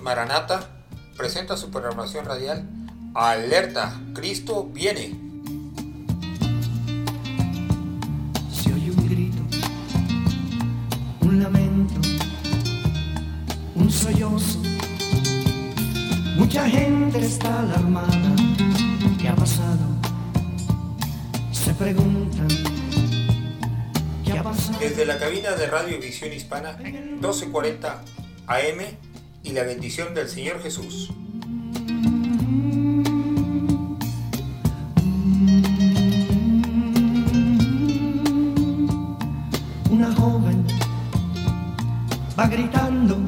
Maranata presenta su programación radial Alerta, Cristo viene. Se oye un grito, un lamento, un sollozo. Mucha gente está alarmada. ¿Qué ha pasado? Se preguntan. ¿Qué ha pasado? Desde la cabina de Radio Visión Hispana 1240 AM y la bendición del Señor Jesús. Una joven va gritando.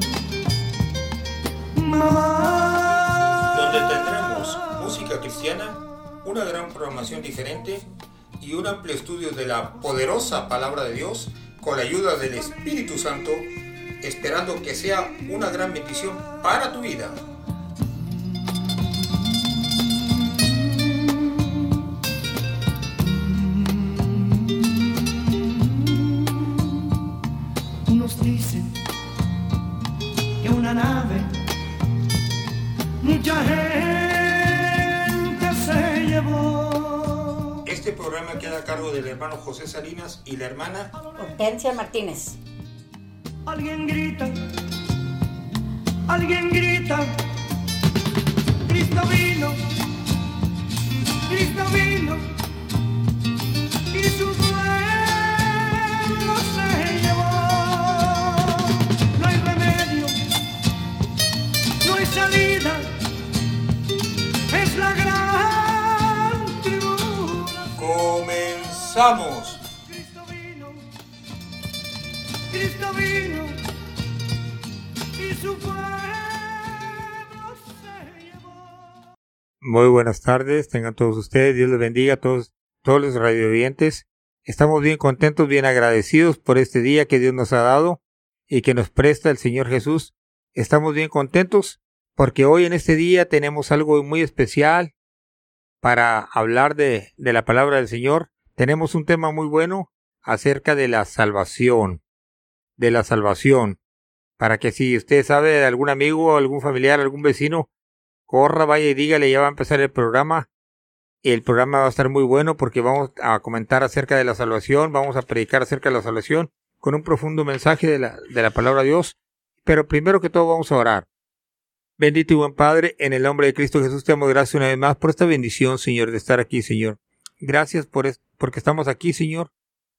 Mamá. donde tendremos música cristiana, una gran programación diferente y un amplio estudio de la poderosa palabra de Dios con la ayuda del Espíritu Santo, esperando que sea una gran bendición para tu vida. Unos dicen que una nave, mucha gente se llevó. Este programa queda a cargo del hermano José Salinas y la hermana Hortensia Martínez. Alguien grita, alguien grita, Cristo vino, Cristo vino, y su pueblo se llevó. No hay remedio, no hay salida, es la gran tribulación. Comenzamos. Cristo vino y su pueblo se llevó. Muy buenas tardes, tengan todos ustedes, Dios les bendiga a todos, todos los radiovidentes. Estamos bien contentos, bien agradecidos por este día que Dios nos ha dado y que nos presta el Señor Jesús. Estamos bien contentos porque hoy en este día tenemos algo muy especial para hablar de, de la palabra del Señor. Tenemos un tema muy bueno acerca de la salvación, de la salvación, para que si usted sabe de algún amigo, algún familiar, algún vecino, corra, vaya y dígale, ya va a empezar el programa. El programa va a estar muy bueno porque vamos a comentar acerca de la salvación, vamos a predicar acerca de la salvación con un profundo mensaje de la, de la palabra de Dios. Pero primero que todo vamos a orar. Bendito y buen Padre, en el nombre de Cristo Jesús te damos gracias una vez más por esta bendición, Señor, de estar aquí, Señor. Gracias por es- porque estamos aquí, Señor,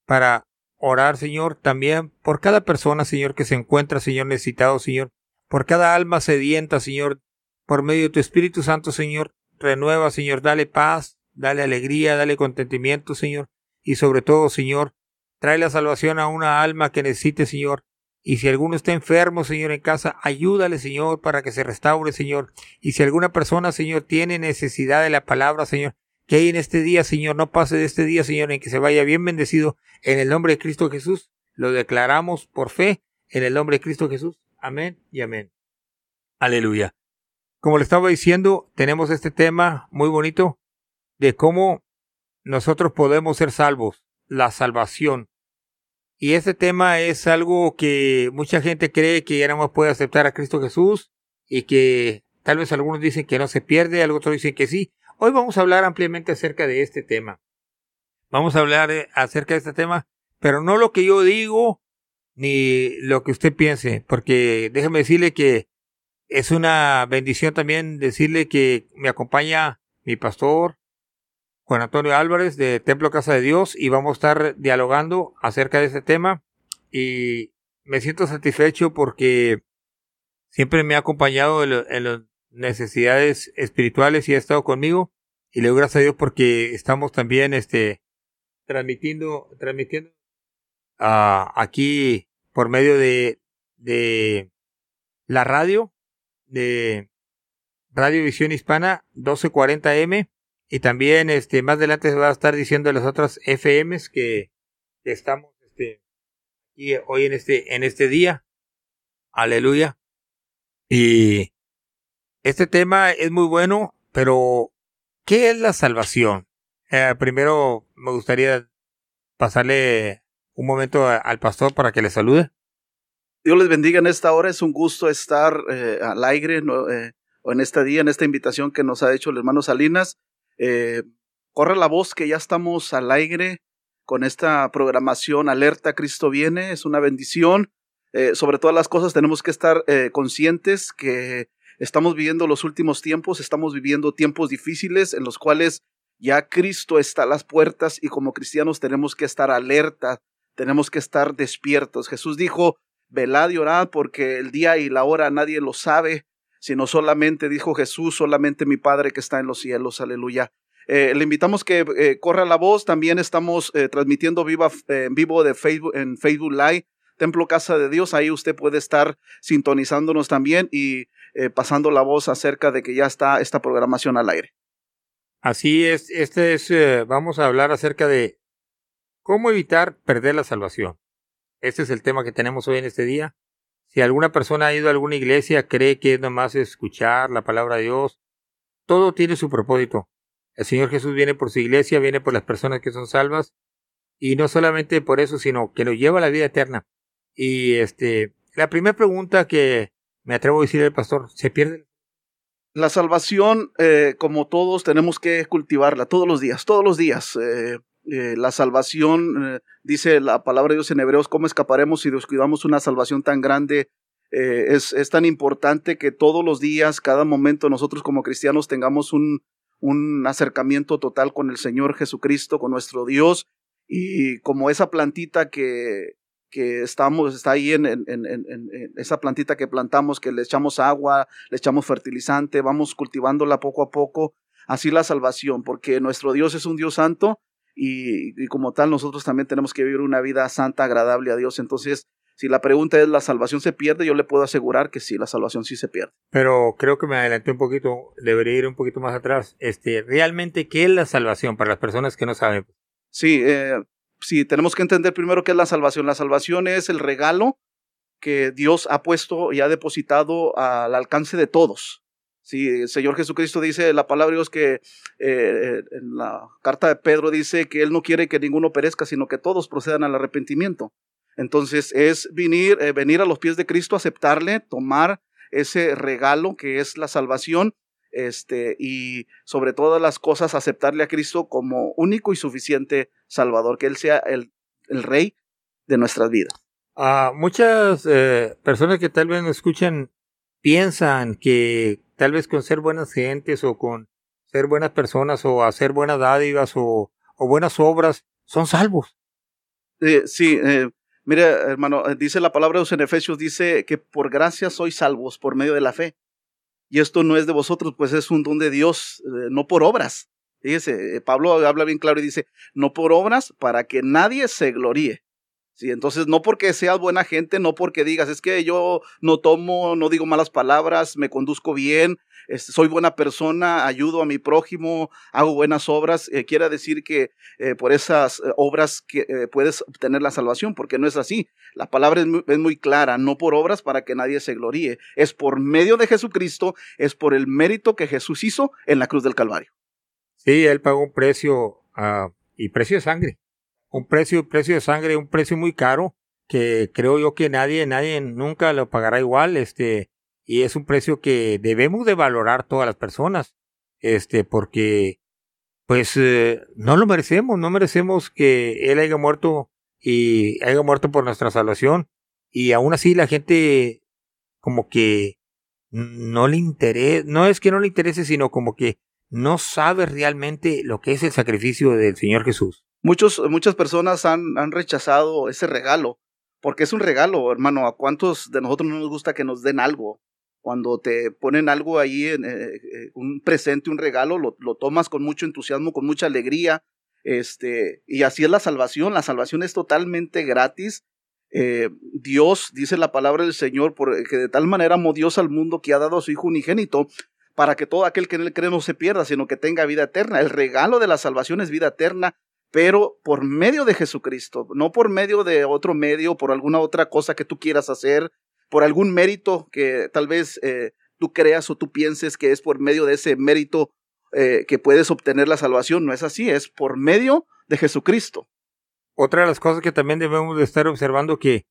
para orar, Señor, también por cada persona, Señor, que se encuentra, Señor, necesitado, Señor, por cada alma sedienta, Señor, por medio de tu Espíritu Santo, Señor, renueva, Señor, dale paz, dale alegría, dale contentimiento, Señor, y sobre todo, Señor, trae la salvación a una alma que necesite, Señor, y si alguno está enfermo, Señor, en casa, ayúdale, Señor, para que se restaure, Señor, y si alguna persona, Señor, tiene necesidad de la palabra, Señor, que ahí en este día, Señor, no pase de este día, Señor, en que se vaya bien bendecido en el nombre de Cristo Jesús. Lo declaramos por fe en el nombre de Cristo Jesús. Amén y amén. Aleluya. Como le estaba diciendo, tenemos este tema muy bonito de cómo nosotros podemos ser salvos, la salvación. Y este tema es algo que mucha gente cree que ya no más puede aceptar a Cristo Jesús y que tal vez algunos dicen que no se pierde, otros dicen que sí. Hoy vamos a hablar ampliamente acerca de este tema. Vamos a hablar eh, acerca de este tema, pero no lo que yo digo ni lo que usted piense, porque déjeme decirle que es una bendición también decirle que me acompaña mi pastor Juan Antonio Álvarez de Templo Casa de Dios y vamos a estar dialogando acerca de este tema y me siento satisfecho porque siempre me ha acompañado en, lo- en las necesidades espirituales y ha estado conmigo y le doy gracias a Dios porque estamos también este transmitiendo transmitiendo ah, aquí por medio de de la radio de Radio Visión Hispana 1240M y también este más adelante se va a estar diciendo las otras FMs que, estamos este y hoy en este en este día. Aleluya. Y este tema es muy bueno, pero ¿qué es la salvación? Eh, primero me gustaría pasarle un momento al pastor para que le salude. Dios les bendiga en esta hora. Es un gusto estar eh, al aire no, eh, o en este día, en esta invitación que nos ha hecho el hermano Salinas. Eh, corre la voz que ya estamos al aire con esta programación Alerta Cristo viene. Es una bendición. Sobre todas las cosas tenemos que estar conscientes que estamos viviendo los últimos tiempos, estamos viviendo tiempos difíciles en los cuales ya Cristo está a las puertas y como cristianos tenemos que estar alerta, tenemos que estar despiertos. Jesús dijo, velad y orad porque el día y la hora nadie lo sabe, sino solamente, dijo Jesús, solamente mi Padre que está en los cielos, aleluya. Eh, le invitamos que eh, corra la voz, también estamos eh, transmitiendo en vivo de Facebook, en Facebook Live, Templo Casa de Dios, ahí usted puede estar sintonizándonos también y eh, pasando la voz acerca de que ya está esta programación al aire. Así es, este es, eh, vamos a hablar acerca de cómo evitar perder la salvación. Este es el tema que tenemos hoy en este día. Si alguna persona ha ido a alguna iglesia, cree que es nomás escuchar la palabra de Dios, todo tiene su propósito. El Señor Jesús viene por su iglesia, viene por las personas que son salvas, y no solamente por eso, sino que nos lleva a la vida eterna. Y este, la primera pregunta que me atrevo a decir al pastor, ¿se pierde? La salvación, eh, como todos, tenemos que cultivarla todos los días, todos los días. Eh, eh, la salvación, dice la palabra de Dios en Hebreos, ¿cómo escaparemos si descuidamos una salvación tan grande? Es, es tan importante que todos los días, cada momento, nosotros como cristianos tengamos un, un acercamiento total con el Señor Jesucristo, con nuestro Dios, y como esa plantita que, que estamos, está ahí en, en, en, en- esa plantita que plantamos, que le echamos agua, le echamos fertilizante, vamos cultivándola poco a poco, así la salvación, porque nuestro Dios es un Dios santo y, y como tal nosotros también tenemos que vivir una vida santa, agradable a Dios. Entonces, si la pregunta es, ¿la salvación se pierde? Yo le puedo asegurar que sí, la salvación sí se pierde. Pero creo que me adelanté un poquito, debería ir un poquito más atrás. Este, realmente, ¿qué es la salvación para las personas que no saben? Sí, eh, sí, tenemos que entender primero qué es la salvación. La salvación es el regalo que Dios ha puesto y ha depositado al alcance de todos. Sí, el Señor Jesucristo dice, la palabra de Dios que eh, en la carta de Pedro dice que Él no quiere que ninguno perezca, sino que todos procedan al arrepentimiento. Entonces es venir, eh, venir a los pies de Cristo, aceptarle, tomar ese regalo que es la salvación, este, y sobre todas las cosas aceptarle a Cristo como único y suficiente Salvador, que Él sea el, el Rey de nuestras vidas. Ah, muchas eh, personas que tal vez nos escuchan piensan que tal vez con ser buenas gentes o con ser buenas personas o hacer buenas dádivas o, o buenas obras son salvos. Eh, sí, eh, mire, hermano, dice la palabra de Dios en Efesios, dice que por gracia sois salvos por medio de la fe. Y esto no es de vosotros, pues es un don de Dios, eh, no por obras. Fíjese, eh, Pablo habla bien claro y dice, no por obras para que nadie se gloríe. Sí, entonces no porque seas buena gente, no porque digas, es que yo no tomo, no digo malas palabras, me conduzco bien, soy buena persona, ayudo a mi prójimo, hago buenas obras, eh, quiere decir que eh, por esas eh, obras que eh, puedes obtener la salvación, porque no es así. La palabra es muy, clara, no por obras para que nadie se gloríe, es por medio de Jesucristo, es por el mérito que Jesús hizo en la cruz del Calvario. Sí, él pagó un precio ah, y precio de sangre. Un precio, precio de sangre, un precio muy caro que creo yo que nadie, nadie nunca lo pagará igual, este, y es un precio que debemos de valorar todas las personas, este, porque, pues, eh, no lo merecemos, no merecemos que él haya muerto y haya muerto por nuestra salvación, y aún así la gente, como que, no le interesa, no es que no le interese, sino como que no sabe realmente lo que es el sacrificio del Señor Jesús. Muchos, muchas personas han, han rechazado ese regalo, porque es un regalo, hermano. ¿A cuántos de nosotros no nos gusta que nos den algo? Cuando te ponen algo ahí, eh, eh, un presente, un regalo, lo, tomas con mucho entusiasmo, con mucha alegría, este, y así es la salvación. La salvación es totalmente gratis. Eh, Dios, dice la palabra del Señor, por, que de tal manera amó Dios al mundo que ha dado a su Hijo unigénito, para que todo aquel que en él cree no se pierda, sino que tenga vida eterna. El regalo de la salvación es vida eterna, pero por medio de Jesucristo, no por medio de otro medio, por alguna otra cosa que tú quieras hacer, por algún mérito que tal vez eh, tú creas o tú pienses que es por medio de ese mérito eh, que puedes obtener la salvación. No es así, es por medio de Jesucristo. Otra de las cosas que también debemos de estar observando que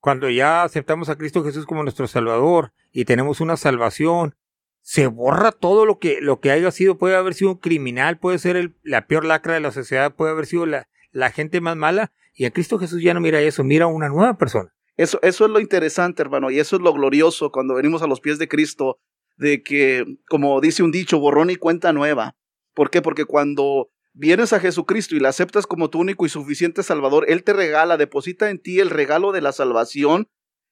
cuando ya aceptamos a Cristo Jesús como nuestro Salvador y tenemos una salvación, se borra todo lo que, lo que haya sido. Puede haber sido un criminal, puede ser la peor lacra de la sociedad, puede haber sido la, la gente más mala. Y a Cristo Jesús ya no mira eso, mira a una nueva persona. Eso, eso es lo interesante, hermano, y eso es lo glorioso cuando venimos a los pies de Cristo, de que, como dice un dicho, borrón y cuenta nueva. ¿Por qué? Porque cuando vienes a Jesucristo y le aceptas como tu único y suficiente Salvador, Él te regala, deposita en ti el regalo de la salvación.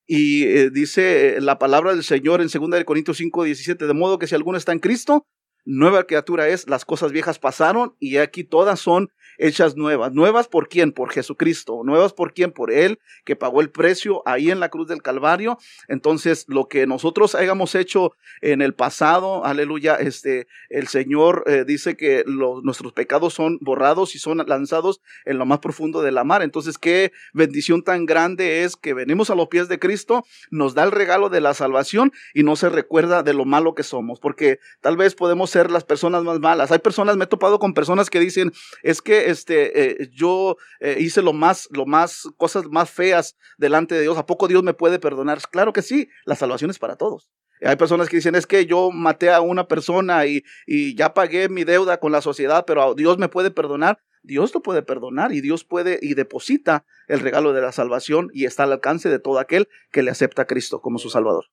Y eh, dice eh, la palabra del Señor en 2 Corintios 5, 17, de modo que si alguno está en Cristo, nueva criatura es, las cosas viejas pasaron y aquí todas son hechas nuevas. ¿Nuevas por quién? Por Jesucristo. ¿Nuevas por quién? Por Él, que pagó el precio ahí en la cruz del Calvario. Entonces, lo que nosotros hayamos hecho en el pasado, aleluya, este, el Señor eh, dice que nuestros pecados son borrados y son lanzados en lo más profundo de la mar. Entonces, qué bendición tan grande es que venimos a los pies de Cristo, nos da el regalo de la salvación y no se recuerda de lo malo que somos, porque tal vez podemos ser las personas más malas. Hay personas, me he topado con personas que dicen, es que este, eh, yo eh, hice lo más, lo más, cosas más feas delante de Dios. ¿A poco Dios me puede perdonar? Claro que sí, la salvación es para todos. Hay personas que dicen, es que yo maté a una persona y, y ya pagué mi deuda con la sociedad, pero Dios me puede perdonar. Dios lo puede perdonar y Dios puede y deposita el regalo de la salvación y está al alcance de todo aquel que le acepta a Cristo como su Salvador.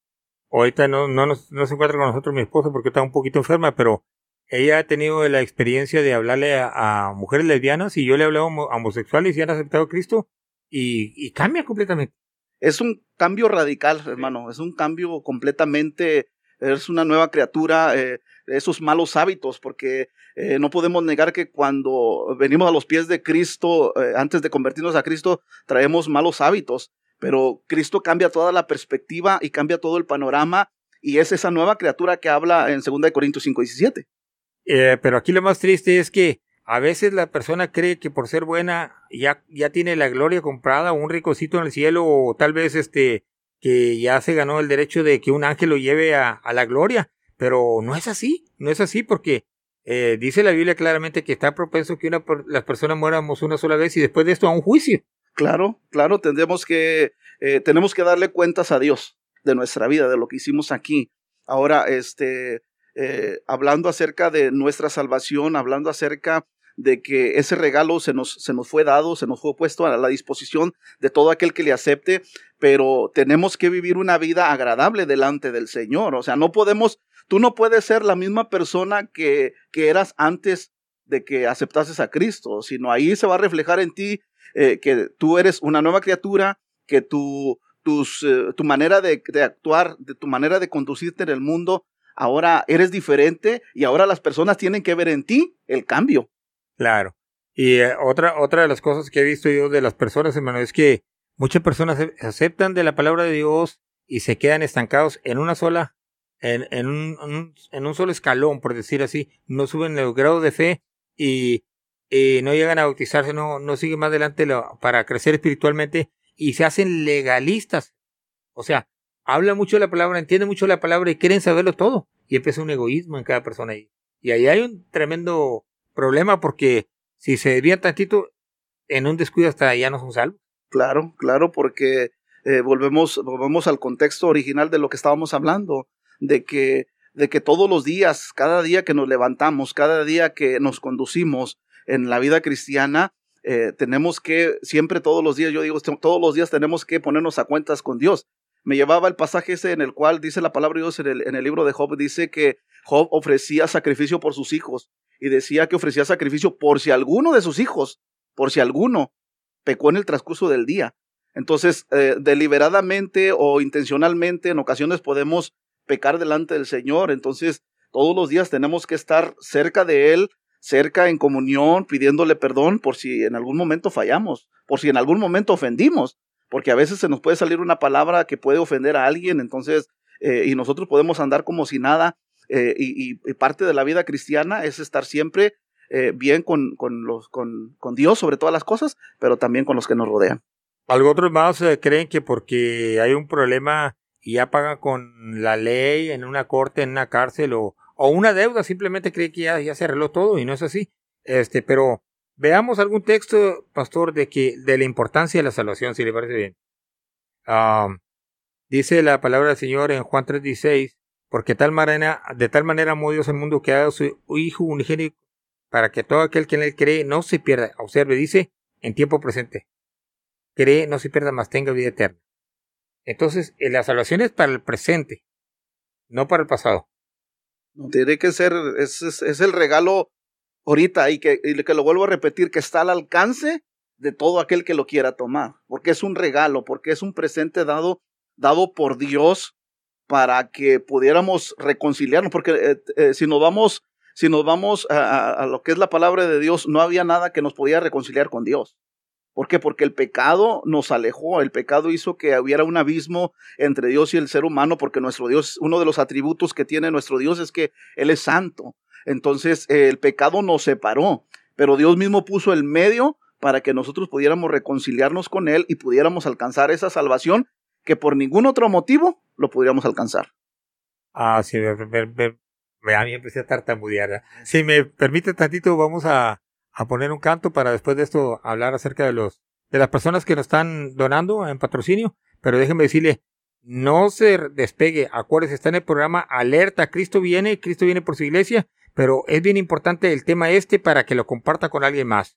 Ahorita no, no, no se encuentra con nosotros mi esposa porque está un poquito enferma, pero ella ha tenido la experiencia de hablarle a, a mujeres lesbianas y yo le he hablado a homo- a homosexuales y han aceptado a Cristo y, y cambia completamente. Es un cambio radical, hermano. Es un cambio completamente. Es una nueva criatura. eh, esos malos hábitos, porque eh, no podemos negar que cuando venimos a los pies de Cristo, eh, antes de convertirnos a Cristo, traemos malos hábitos. Pero Cristo cambia toda la perspectiva y cambia todo el panorama. Y es esa nueva criatura que habla en 2 Corintios 5, 17. Eh, pero aquí lo más triste es que a veces la persona cree que por ser buena ya, ya tiene la gloria comprada, un ricocito en el cielo, o tal vez este que ya se ganó el derecho de que un ángel lo lleve a, la gloria. Pero no es así, no es así porque eh, dice la Biblia claramente que está propenso que una, las personas muéramos una sola vez y después de esto a un juicio. Claro, claro, tendremos que, eh, tenemos que darle cuentas a Dios de nuestra vida, de lo que hicimos aquí. Ahora, este, eh, hablando acerca de nuestra salvación, hablando acerca de que ese regalo se nos, se nos fue dado, se nos fue puesto a la disposición de todo aquel que le acepte, pero tenemos que vivir una vida agradable delante del Señor. O sea, no podemos, tú no puedes ser la misma persona que, que eras antes de que aceptases a Cristo, sino ahí se va a reflejar en ti eh, que tú eres una nueva criatura, que tu, tus, eh, tu manera de, de actuar, de tu manera de conducirte en el mundo, ahora eres diferente y ahora las personas tienen que ver en ti el cambio. Claro. Y eh, otra, otra de las cosas que he visto yo de las personas, hermano, es que muchas personas aceptan de la palabra de Dios y se quedan estancados en una sola, en, en, un, en un- solo escalón, por decir así. No suben el grado de fe y, no llegan a bautizarse, no, no siguen más adelante para crecer espiritualmente y se hacen legalistas. O sea, habla mucho la palabra, entiende mucho la palabra y quieren saberlo todo. Y empieza un egoísmo en cada persona ahí. Y ahí hay un tremendo problema porque si se desvían tantito, en un descuido hasta ya no son salvos. Claro, claro, porque eh, volvemos, volvemos al contexto original de lo que estábamos hablando, de que, de que todos los días, cada día que nos levantamos, cada día que nos conducimos en la vida cristiana, eh, tenemos que, siempre todos los días, yo digo, todos los días tenemos que ponernos a cuentas con Dios. Me llevaba el pasaje ese en el cual dice la palabra Dios en el, en el libro de Job, dice que Job ofrecía sacrificio por sus hijos y decía que ofrecía sacrificio por si alguno de sus hijos, por si alguno pecó en el transcurso del día. Entonces, eh, deliberadamente o intencionalmente, en ocasiones podemos pecar delante del Señor. Entonces, todos los días tenemos que estar cerca de Él, cerca en comunión, pidiéndole perdón por si en algún momento fallamos, por si en algún momento ofendimos, porque a veces se nos puede salir una palabra que puede ofender a alguien, entonces, eh, y nosotros podemos andar como si nada. eh, y, parte de la vida cristiana es estar siempre eh, bien con, con, Dios sobre todas las cosas, pero también con los que nos rodean. Algunos más eh, creen que porque hay un problema y ya pagan con la ley en una corte, en una cárcel o, o una deuda, simplemente creen que ya, ya se arregló todo y no es así. Este, pero veamos algún texto, pastor, de que, de la importancia de la salvación, si le parece bien. Dice la palabra del Señor en Juan 3:16, porque tal manera, de tal manera amó Dios al mundo que ha dado su Hijo unigénito para que todo aquel que en él cree no se pierda. Observe, dice en tiempo presente. Cree, no se pierda, más tenga vida eterna. Entonces, eh, la salvación es para el presente, no para el pasado. No, tiene que ser, es el regalo ahorita y que, que lo vuelvo a repetir, que está al alcance de todo aquel que lo quiera tomar, porque es un regalo, porque es un presente dado, dado por Dios para que pudiéramos reconciliarnos, porque eh, eh, si nos vamos, si nos vamos a, lo que es la palabra de Dios, no había nada que nos podía reconciliar con Dios. ¿Por qué? Porque el pecado nos alejó, el pecado hizo que hubiera un abismo entre Dios y el ser humano, porque nuestro Dios, uno de los atributos que tiene nuestro Dios es que Él es santo. Entonces eh, el pecado nos separó, pero Dios mismo puso el medio para que nosotros pudiéramos reconciliarnos con Él y pudiéramos alcanzar esa salvación que por ningún otro motivo lo pudiéramos alcanzar. Ah, sí, me, me, me, a mí empecé a tartamudear. Si me permite tantito, vamos a, a poner un canto para después de esto hablar acerca de los de las personas que nos están donando en patrocinio, pero déjenme decirle, no se despegue, acuérdese, está en el programa Alerta, Cristo viene, Cristo viene por su iglesia, pero es bien importante el tema este para que lo comparta con alguien más.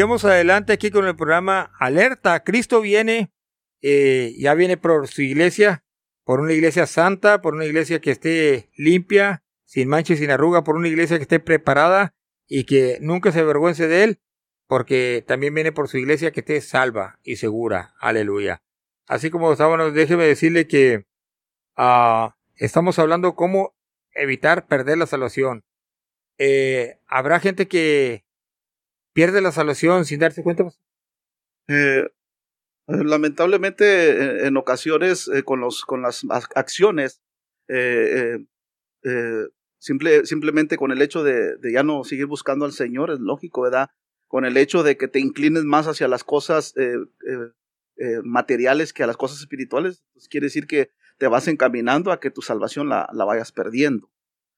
Sigamos adelante aquí con el programa Alerta. Cristo viene, eh, ya viene por su iglesia, por una iglesia santa, por una iglesia que esté limpia, sin mancha y sin arruga, por una iglesia que esté preparada y que nunca se avergüence de él, porque también viene por su iglesia que esté salva y segura. Aleluya. Así como estábamos, déjeme decirle que ah, estamos hablando cómo evitar perder la salvación. Eh, ¿Habrá gente que pierde la salvación sin darse cuenta? Eh, lamentablemente, en ocasiones, eh, con, los, con las acciones, simple, simplemente con el hecho de, ya no seguir buscando al Señor, es lógico, ¿verdad? Con el hecho de que te inclines más hacia las cosas materiales que a las cosas espirituales, pues quiere decir que te vas encaminando a que tu salvación la, la vayas perdiendo.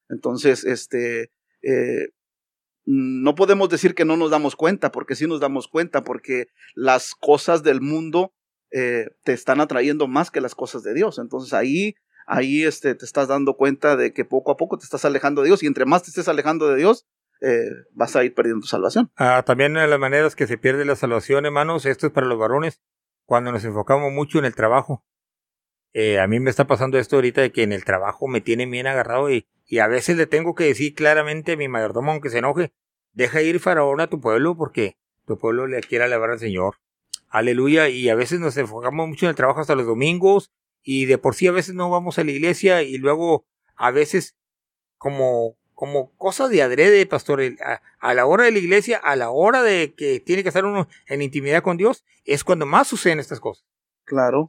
Entonces, este, eh, no podemos decir que no nos damos cuenta, porque sí nos damos cuenta, porque las cosas del mundo eh, te están atrayendo más que las cosas de Dios. Entonces ahí, ahí este, te estás dando cuenta de que poco a poco te estás alejando de Dios y entre más te estés alejando de Dios, eh, vas a ir perdiendo tu salvación. Ah, también de las maneras que se pierde la salvación, hermanos, esto es para los varones, cuando nos enfocamos mucho en el trabajo. Eh, a mí me está pasando esto ahorita de que en el trabajo me tiene bien agarrado y, y a veces le tengo que decir claramente a mi mayordomo, aunque se enoje, deja ir faraón a tu pueblo porque tu pueblo le quiere alabar al Señor. Aleluya. Y a veces nos enfocamos mucho en el trabajo hasta los domingos y de por sí a veces no vamos a la iglesia y luego a veces como como cosas de adrede, pastor, a, la hora de la iglesia, a la hora de que tiene que estar uno en intimidad con Dios, es cuando más suceden estas cosas. Claro.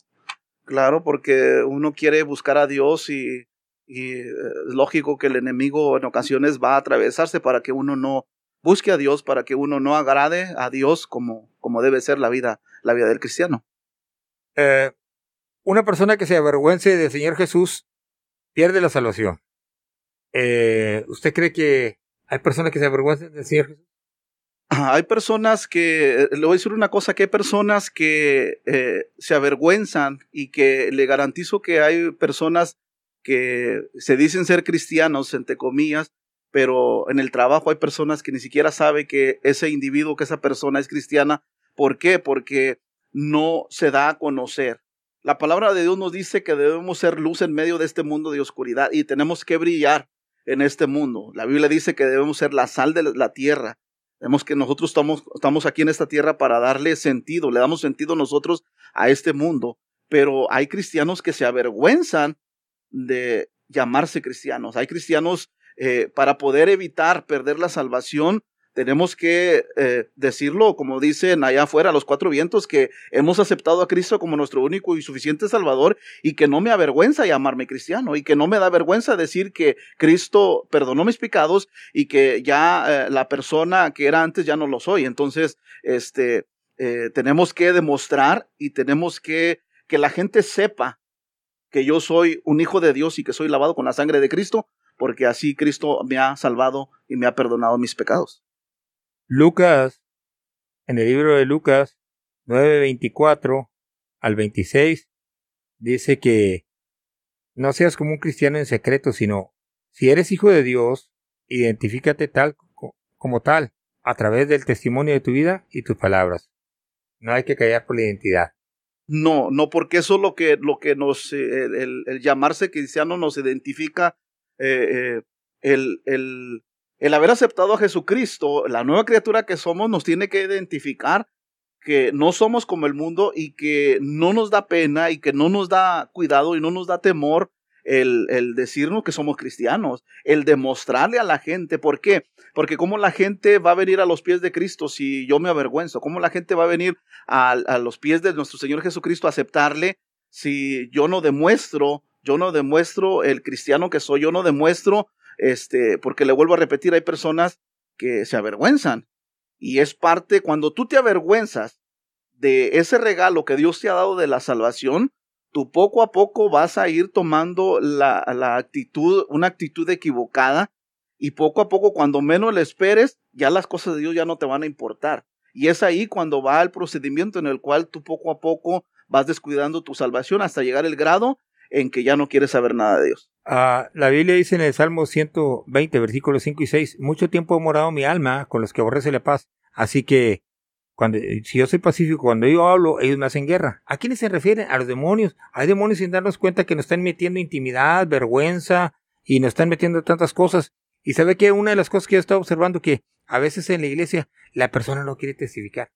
Claro, porque uno quiere buscar a Dios y, eh, es lógico que el enemigo en ocasiones va a atravesarse para que uno no busque a Dios, para que uno no agrade a Dios como, como debe ser la vida, la vida del cristiano. Eh, una persona que se avergüence del Señor Jesús pierde la salvación. Eh, ¿Usted cree que hay personas que se avergüencen del Señor Jesús? Hay personas que, eh, le voy a decir una cosa, que hay personas que eh, se avergüenzan y que le garantizo que hay personas que se dicen ser cristianos, entre comillas, pero en el trabajo hay personas que ni siquiera saben que ese individuo, que esa persona es cristiana. ¿Por qué? Porque no se da a conocer. La palabra de Dios nos dice que debemos ser luz en medio de este mundo de oscuridad y tenemos que brillar en este mundo. La Biblia dice que debemos ser la sal de la tierra Vemos que nosotros estamos, estamos aquí en esta tierra para darle sentido, le damos sentido nosotros a este mundo, pero hay cristianos que se avergüenzan de llamarse cristianos. Hay cristianos eh, para poder evitar perder la salvación, tenemos que eh, decirlo, como dicen allá afuera, los cuatro vientos, que hemos aceptado a Cristo como nuestro único y suficiente Salvador y que no me avergüenza llamarme cristiano y que no me da vergüenza decir que Cristo perdonó mis pecados y que ya eh, la persona que era antes ya no lo soy. Entonces, este, eh, tenemos que demostrar y tenemos que que la gente sepa que yo soy un hijo de Dios y que soy lavado con la sangre de Cristo, porque así Cristo me ha salvado y me ha perdonado mis pecados. Lucas, en el libro de Lucas 9:24 al 26, dice que no seas como un cristiano en secreto, sino si eres hijo de Dios, identifícate tal como tal, a través del testimonio de tu vida y tus palabras. No hay que callar por la identidad. No, no, porque eso es lo que, lo que nos, eh, el, llamarse cristiano nos identifica, eh, eh, el, el, el haber aceptado a Jesucristo, la nueva criatura que somos, nos tiene que identificar que no somos como el mundo y que no nos da pena y que no nos da cuidado y no nos da temor el, decirnos que somos cristianos, el demostrarle a la gente. ¿Por qué? Porque cómo la gente va a venir a los pies de Cristo si yo me avergüenzo, cómo la gente va a venir a, a los pies de nuestro Señor Jesucristo a aceptarle si yo no demuestro, yo no demuestro el cristiano que soy, yo no demuestro este, porque le vuelvo a repetir, hay personas que se avergüenzan. Y es parte, cuando tú te avergüenzas de ese regalo que Dios te ha dado de la salvación, tú poco a poco vas a ir tomando la, la actitud, una actitud equivocada, y poco a poco, cuando menos le esperes, ya las cosas de Dios ya no te van a importar. Y es ahí cuando va el procedimiento en el cual tú poco a poco vas descuidando tu salvación hasta llegar el grado en que ya no quieres saber nada de Dios. Ah, la Biblia dice en el Salmo 120, versículos 5 y 6, mucho tiempo ha morado mi alma con los que aborrece la paz, así que Cuando, si yo soy pacífico, cuando yo hablo, ellos me hacen guerra. ¿A quiénes se refieren? A los demonios. Hay demonios sin darnos cuenta que nos están metiendo intimidad, vergüenza y nos están metiendo tantas cosas. Y sabe que una de las cosas que yo estado observando que a veces en la iglesia la persona no quiere testificar.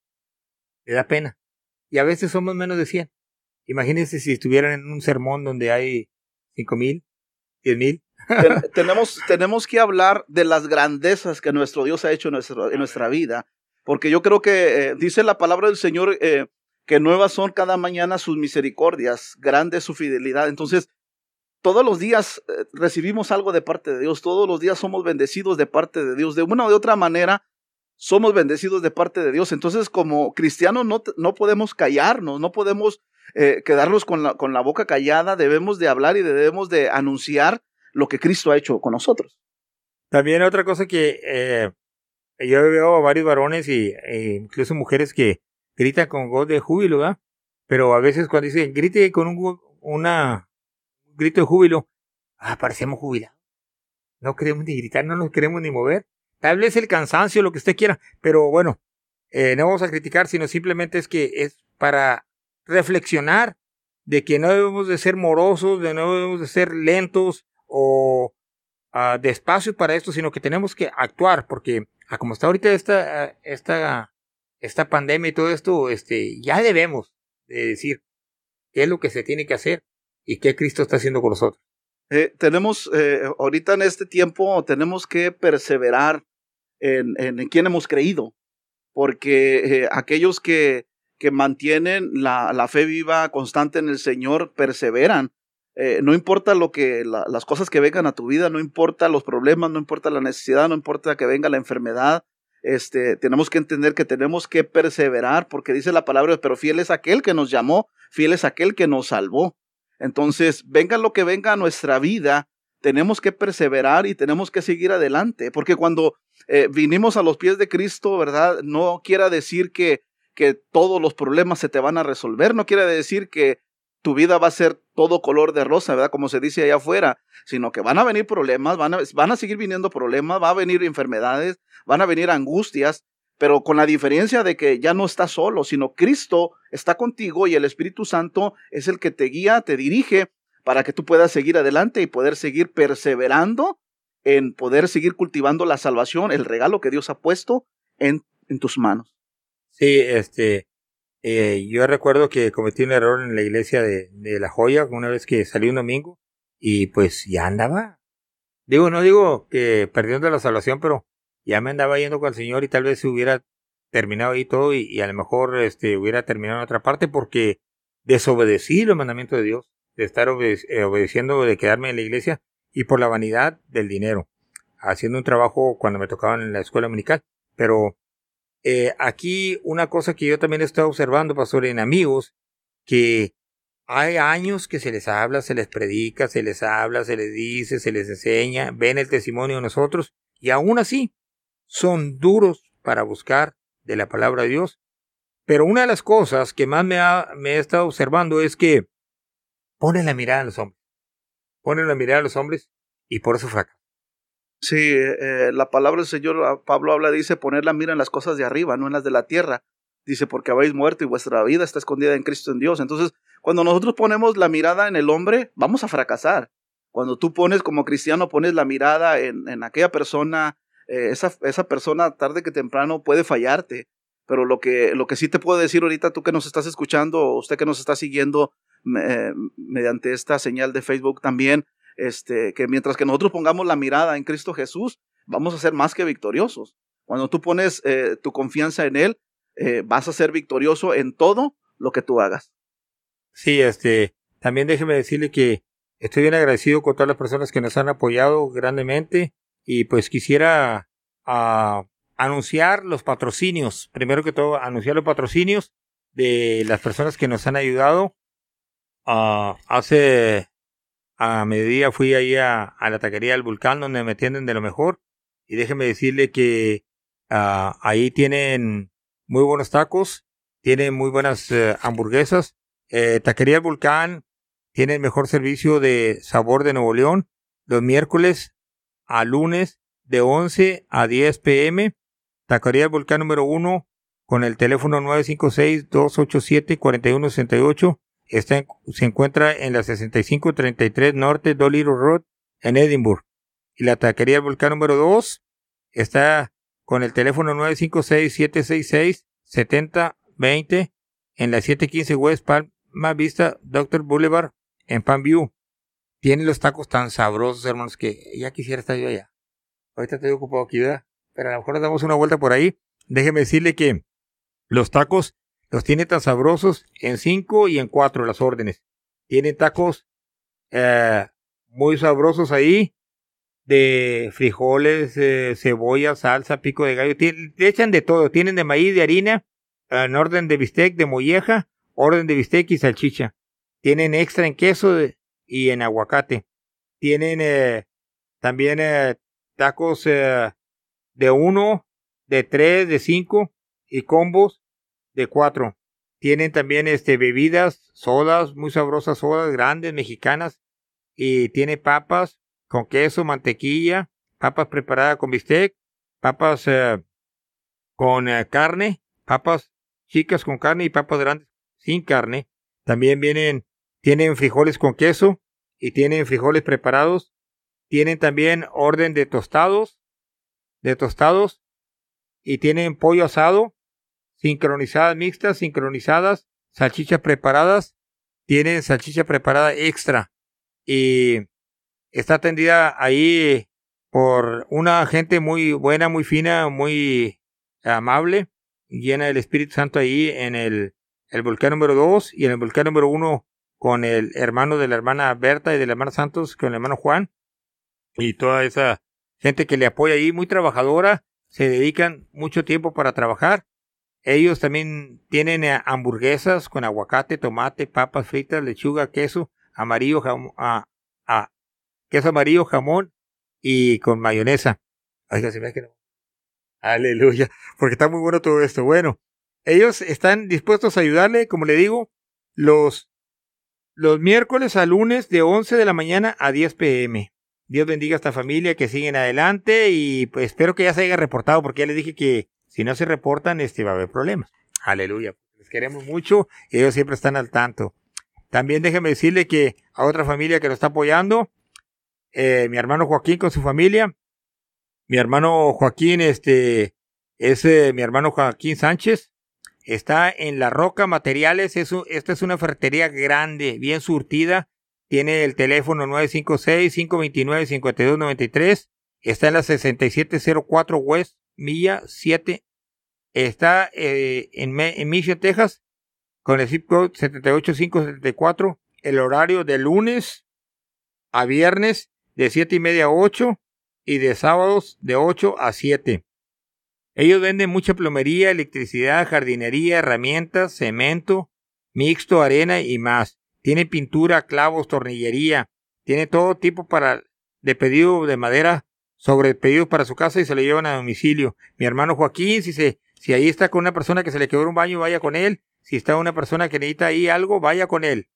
Le da pena. Y a veces somos menos de 100. Imagínense si estuvieran en un sermón donde hay cinco mil, mil. tenemos, tenemos que hablar de las grandezas que nuestro Dios ha hecho en, en nuestra vida porque yo creo que eh, dice la palabra del Señor eh, que nuevas son cada mañana sus misericordias, grande su fidelidad. Entonces, todos los días eh, recibimos algo de parte de Dios, todos los días somos bendecidos de parte de Dios. De una o de otra manera, somos bendecidos de parte de Dios. Entonces, como cristianos, no, no podemos callarnos, no podemos quedarnos con la, con la boca callada, debemos de hablar y debemos de anunciar lo que Cristo ha hecho con nosotros. También otra cosa que yo veo a varios varones y e incluso mujeres que gritan con voz de júbilo, ¿verdad? Pero a veces cuando dicen grite con un una, grito de júbilo, ah, parecemos jubilados. No queremos ni gritar, no nos queremos ni mover. Tal vez el cansancio, lo que usted quiera, pero bueno, eh, no vamos a criticar, sino simplemente es que es para reflexionar de que no debemos de ser morosos, de no debemos de ser lentos o uh, despacios para esto, sino que tenemos que actuar, porque a como está ahorita esta, esta, esta pandemia y todo esto, este, ya debemos de decir qué es lo que se tiene que hacer y qué Cristo está haciendo con nosotros. Eh, tenemos, eh, ahorita en este tiempo, tenemos que perseverar en, en, en quién hemos creído, porque eh, aquellos que, que mantienen la, la, fe viva, constante en el Señor, perseveran. Eh, no importa lo que las cosas que vengan a tu vida, no importa los problemas, no importa la necesidad, no importa que venga la enfermedad. Este, tenemos que entender que tenemos que perseverar, porque dice la palabra, pero fiel es aquel que nos llamó, fiel es aquel que nos salvó. Entonces, venga lo que venga a nuestra vida, tenemos que perseverar y tenemos que seguir adelante, porque cuando eh, vinimos a los pies de Cristo, ¿verdad? No quiera decir que, que todos los problemas se te van a resolver, no quiere decir que tu vida va a ser todo color de rosa, ¿verdad? Como se dice allá afuera, sino que van a venir problemas, van a, van a seguir viniendo problemas, va a venir enfermedades, van a venir angustias, pero con la diferencia de que ya no estás solo, sino Cristo está contigo y el Espíritu Santo es el que te guía, te dirige para que tú puedas seguir adelante y poder seguir perseverando en poder seguir cultivando la salvación, el regalo que Dios ha puesto en, en tus manos. Sí, este, eh, yo recuerdo que cometí un error en la iglesia de, La Joya una vez que salí un domingo y pues ya andaba. Digo, no digo que perdiendo la salvación, pero ya me andaba yendo con el Señor y tal vez se hubiera terminado ahí todo y, a lo mejor este, hubiera terminado en otra parte porque desobedecí los mandamientos de Dios, de estar eh, obedeciendo, de quedarme en la iglesia y por la vanidad del dinero, haciendo un trabajo cuando me tocaban en la escuela dominical. Pero eh, aquí una cosa que yo también estado observando, pastor, en amigos, que hay años que se les habla, se les predica, se les habla, se les dice, se les enseña, ven el testimonio de nosotros, y aún así son duros para buscar de la palabra de Dios. Pero una de las cosas que más me, ha, me he estado observando es que ponen la mirada en los hombres. Ponen la mirada en los hombres y por eso fracasan. Sí, eh, la palabra del Señor ah, Pablo habla, dice, poner la mira en las cosas de arriba, no en las de la tierra. Dice, porque habéis muerto y vuestra vida está escondida en Cristo en Dios. Entonces, cuando nosotros ponemos la mirada en el hombre, vamos a fracasar. Cuando tú pones como cristiano, pones la mirada en, en aquella persona, eh, esa, esa persona tarde que temprano puede fallarte. Pero lo que, lo que sí te puedo decir ahorita, tú que nos estás escuchando, usted que nos está siguiendo eh, mediante esta señal de Facebook también, este, que mientras que nosotros pongamos la mirada en Cristo Jesús, vamos a ser más que victoriosos. Cuando tú pones eh, tu confianza en Él, eh, vas a ser victorioso en todo lo que tú hagas. Sí, este, también déjeme decirle que estoy bien agradecido con todas las personas que nos han apoyado grandemente y pues quisiera uh, anunciar los patrocinios. Primero que todo, anunciar los patrocinios de las personas que nos han ayudado. Uh, hace a mediodía fui ahí a, la taquería del Vulcán donde me atienden de lo mejor y déjeme decirle que uh, ahí tienen muy buenos tacos, tienen muy buenas uh, hamburguesas. Eh, taquería del Vulcán tiene el mejor servicio de sabor de Nuevo León los miércoles a lunes de 11 a 10 pm. Taquería del Vulcán número 1 con el teléfono 956-287-4168. Está se encuentra en la 6533 Norte Dolittle Road en Edinburgh. Y la taquería del volcán número 2 está con el teléfono 956-766-7020 en la 715 West Palma Vista Doctor Boulevard en Palm View. Tiene los tacos tan sabrosos, hermanos, que ya quisiera estar yo allá. Ahorita estoy ocupado aquí, ¿verdad? Pero a lo mejor damos una vuelta por ahí. Déjeme decirle que los tacos los tiene tan sabrosos en 5 y en 4 las órdenes. Tienen tacos eh, muy sabrosos ahí de frijoles, eh, cebolla, salsa, pico de gallo. Tien- le echan de todo. Tienen de maíz, de harina, en orden de bistec, de molleja, orden de bistec y salchicha. Tienen extra en queso de- y en aguacate. Tienen eh, también eh, tacos eh, de uno, de tres, de cinco y combos de cuatro. Tienen también este bebidas, sodas, muy sabrosas sodas grandes mexicanas y tiene papas con queso, mantequilla, papas preparadas con bistec, papas eh, con eh, carne, papas chicas con carne y papas grandes sin carne. También vienen, tienen frijoles con queso y tienen frijoles preparados. Tienen también orden de tostados, de tostados y tienen pollo asado, sincronizadas mixtas, sincronizadas, salchichas preparadas, tienen salchicha preparada extra. Y está atendida ahí por una gente muy buena, muy fina, muy amable, llena del Espíritu Santo ahí en el, el volcán número 2 y en el volcán número 1 con el hermano de la hermana Berta y del hermano Santos, con el hermano Juan. Y toda esa gente que le apoya ahí, muy trabajadora, se dedican mucho tiempo para trabajar. Ellos también tienen eh, hamburguesas con aguacate, tomate, papas fritas, lechuga, queso, amarillo, jam- ah, queso amarillo, jamón y con mayonesa. Oiga, se me. Aleluya, porque está muy bueno todo esto. Bueno, ellos están dispuestos a ayudarle, como le digo, los, los miércoles a lunes de 11 de la mañana a 10 pm. Dios bendiga a esta familia que siguen adelante y pues espero que ya se haya reportado porque ya les dije que si no se reportan este va a haber problemas. Aleluya. Les queremos mucho y ellos siempre están al tanto. También déjeme decirle que a otra familia que lo está apoyando, eh, mi hermano Joaquín con su familia, mi hermano Joaquín, este, es eh, mi hermano Joaquín Sánchez, está en La Roca Materiales, es esta es una ferretería grande, bien surtida, tiene el teléfono 956-529-5293, está en la 6704 West, Milla 7, está eh, en, en Texas, con el zip code 78574, el horario de lunes a viernes de 7 y media a 8 y de sábados de 8 a 7. Ellos venden mucha plomería, electricidad, jardinería, herramientas, cemento, mixto, arena y más. Tiene pintura, clavos, tornillería. Tiene todo tipo para de pedido de madera sobre pedidos para su casa y se le llevan a domicilio. Mi hermano Joaquín, si se, si ahí está con una persona que se le quedó un baño, vaya con él. Si está una persona que necesita ahí algo, vaya con él.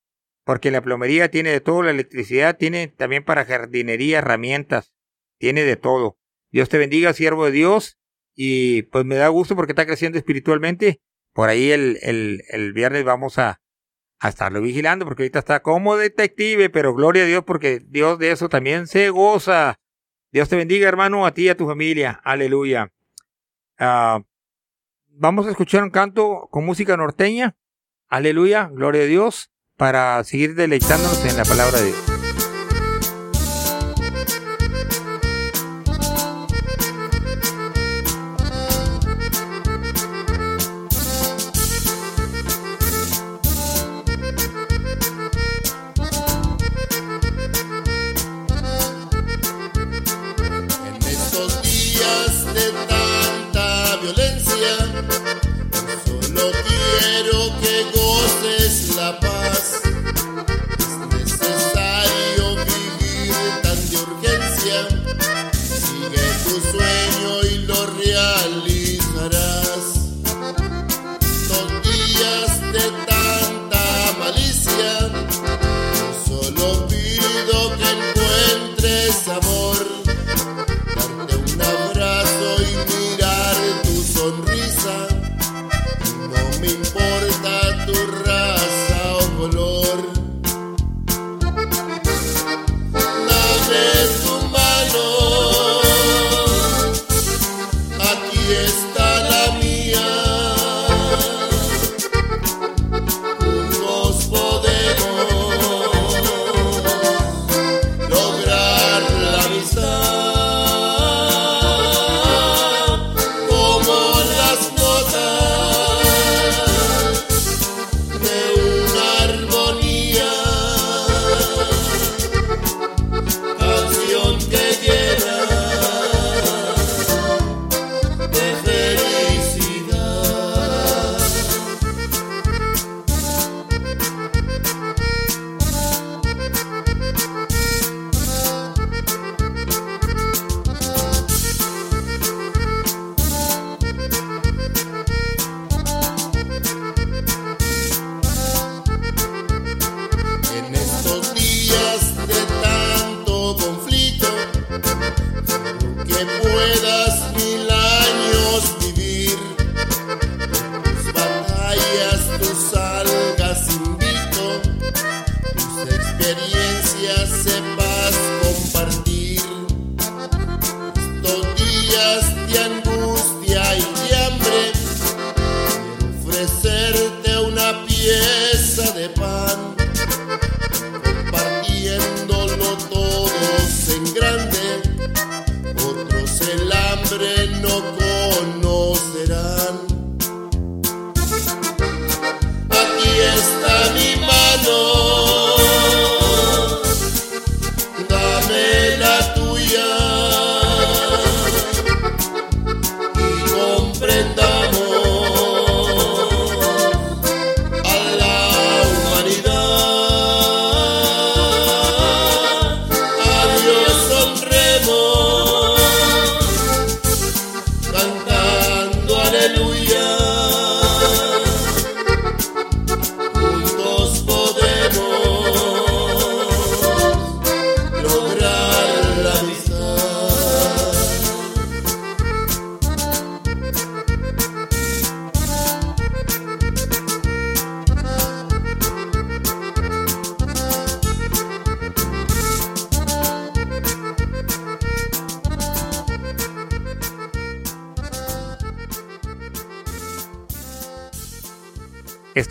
Porque la plomería tiene de todo, la electricidad tiene también para jardinería, herramientas, tiene de todo. Dios te bendiga, siervo de Dios. Y pues me da gusto porque está creciendo espiritualmente. Por ahí el, el, el viernes vamos a, a estarlo vigilando porque ahorita está como detective, pero gloria a Dios porque Dios de eso también se goza. Dios te bendiga, hermano, a ti y a tu familia. Aleluya. Ah, vamos a escuchar un canto con música norteña. Aleluya, gloria a Dios, para seguir deleitándonos en la palabra de Dios.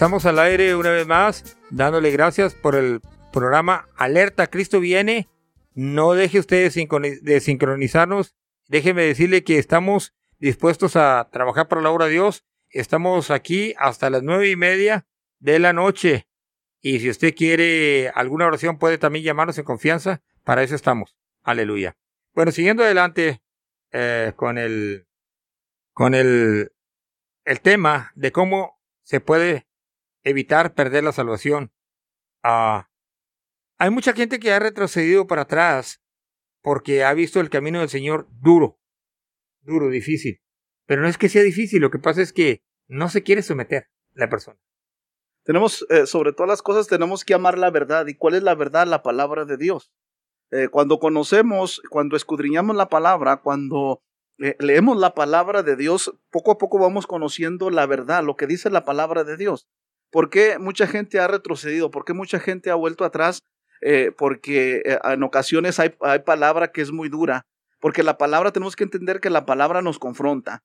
Estamos al aire una vez más, dándole gracias por el programa Alerta Cristo viene. No deje usted de sincroni- de sincronizarnos. Déjeme decirle que estamos dispuestos a trabajar para la obra de Dios. Estamos aquí hasta las nueve y media de la noche. Y si usted quiere alguna oración, puede también llamarnos en confianza. Para eso estamos. Aleluya. Bueno, siguiendo adelante eh, con el con el el tema de cómo se puede evitar perder la salvación. Ah, hay mucha gente que ha retrocedido para atrás porque ha visto el camino del Señor duro, duro, difícil. Pero no es que sea difícil, lo que pasa es que no se quiere someter la persona. Tenemos, eh, sobre todas las cosas, tenemos que amar la verdad. ¿Y cuál es la verdad? La palabra de Dios. Eh, cuando conocemos, cuando escudriñamos la palabra, cuando eh, leemos la palabra de Dios, poco a poco vamos conociendo la verdad, lo que dice la palabra de Dios. ¿Por qué mucha gente ha retrocedido? ¿Por qué mucha gente ha vuelto atrás? Eh, porque eh, en ocasiones hay, hay palabra que es muy dura. Porque la palabra tenemos que entender que la palabra nos confronta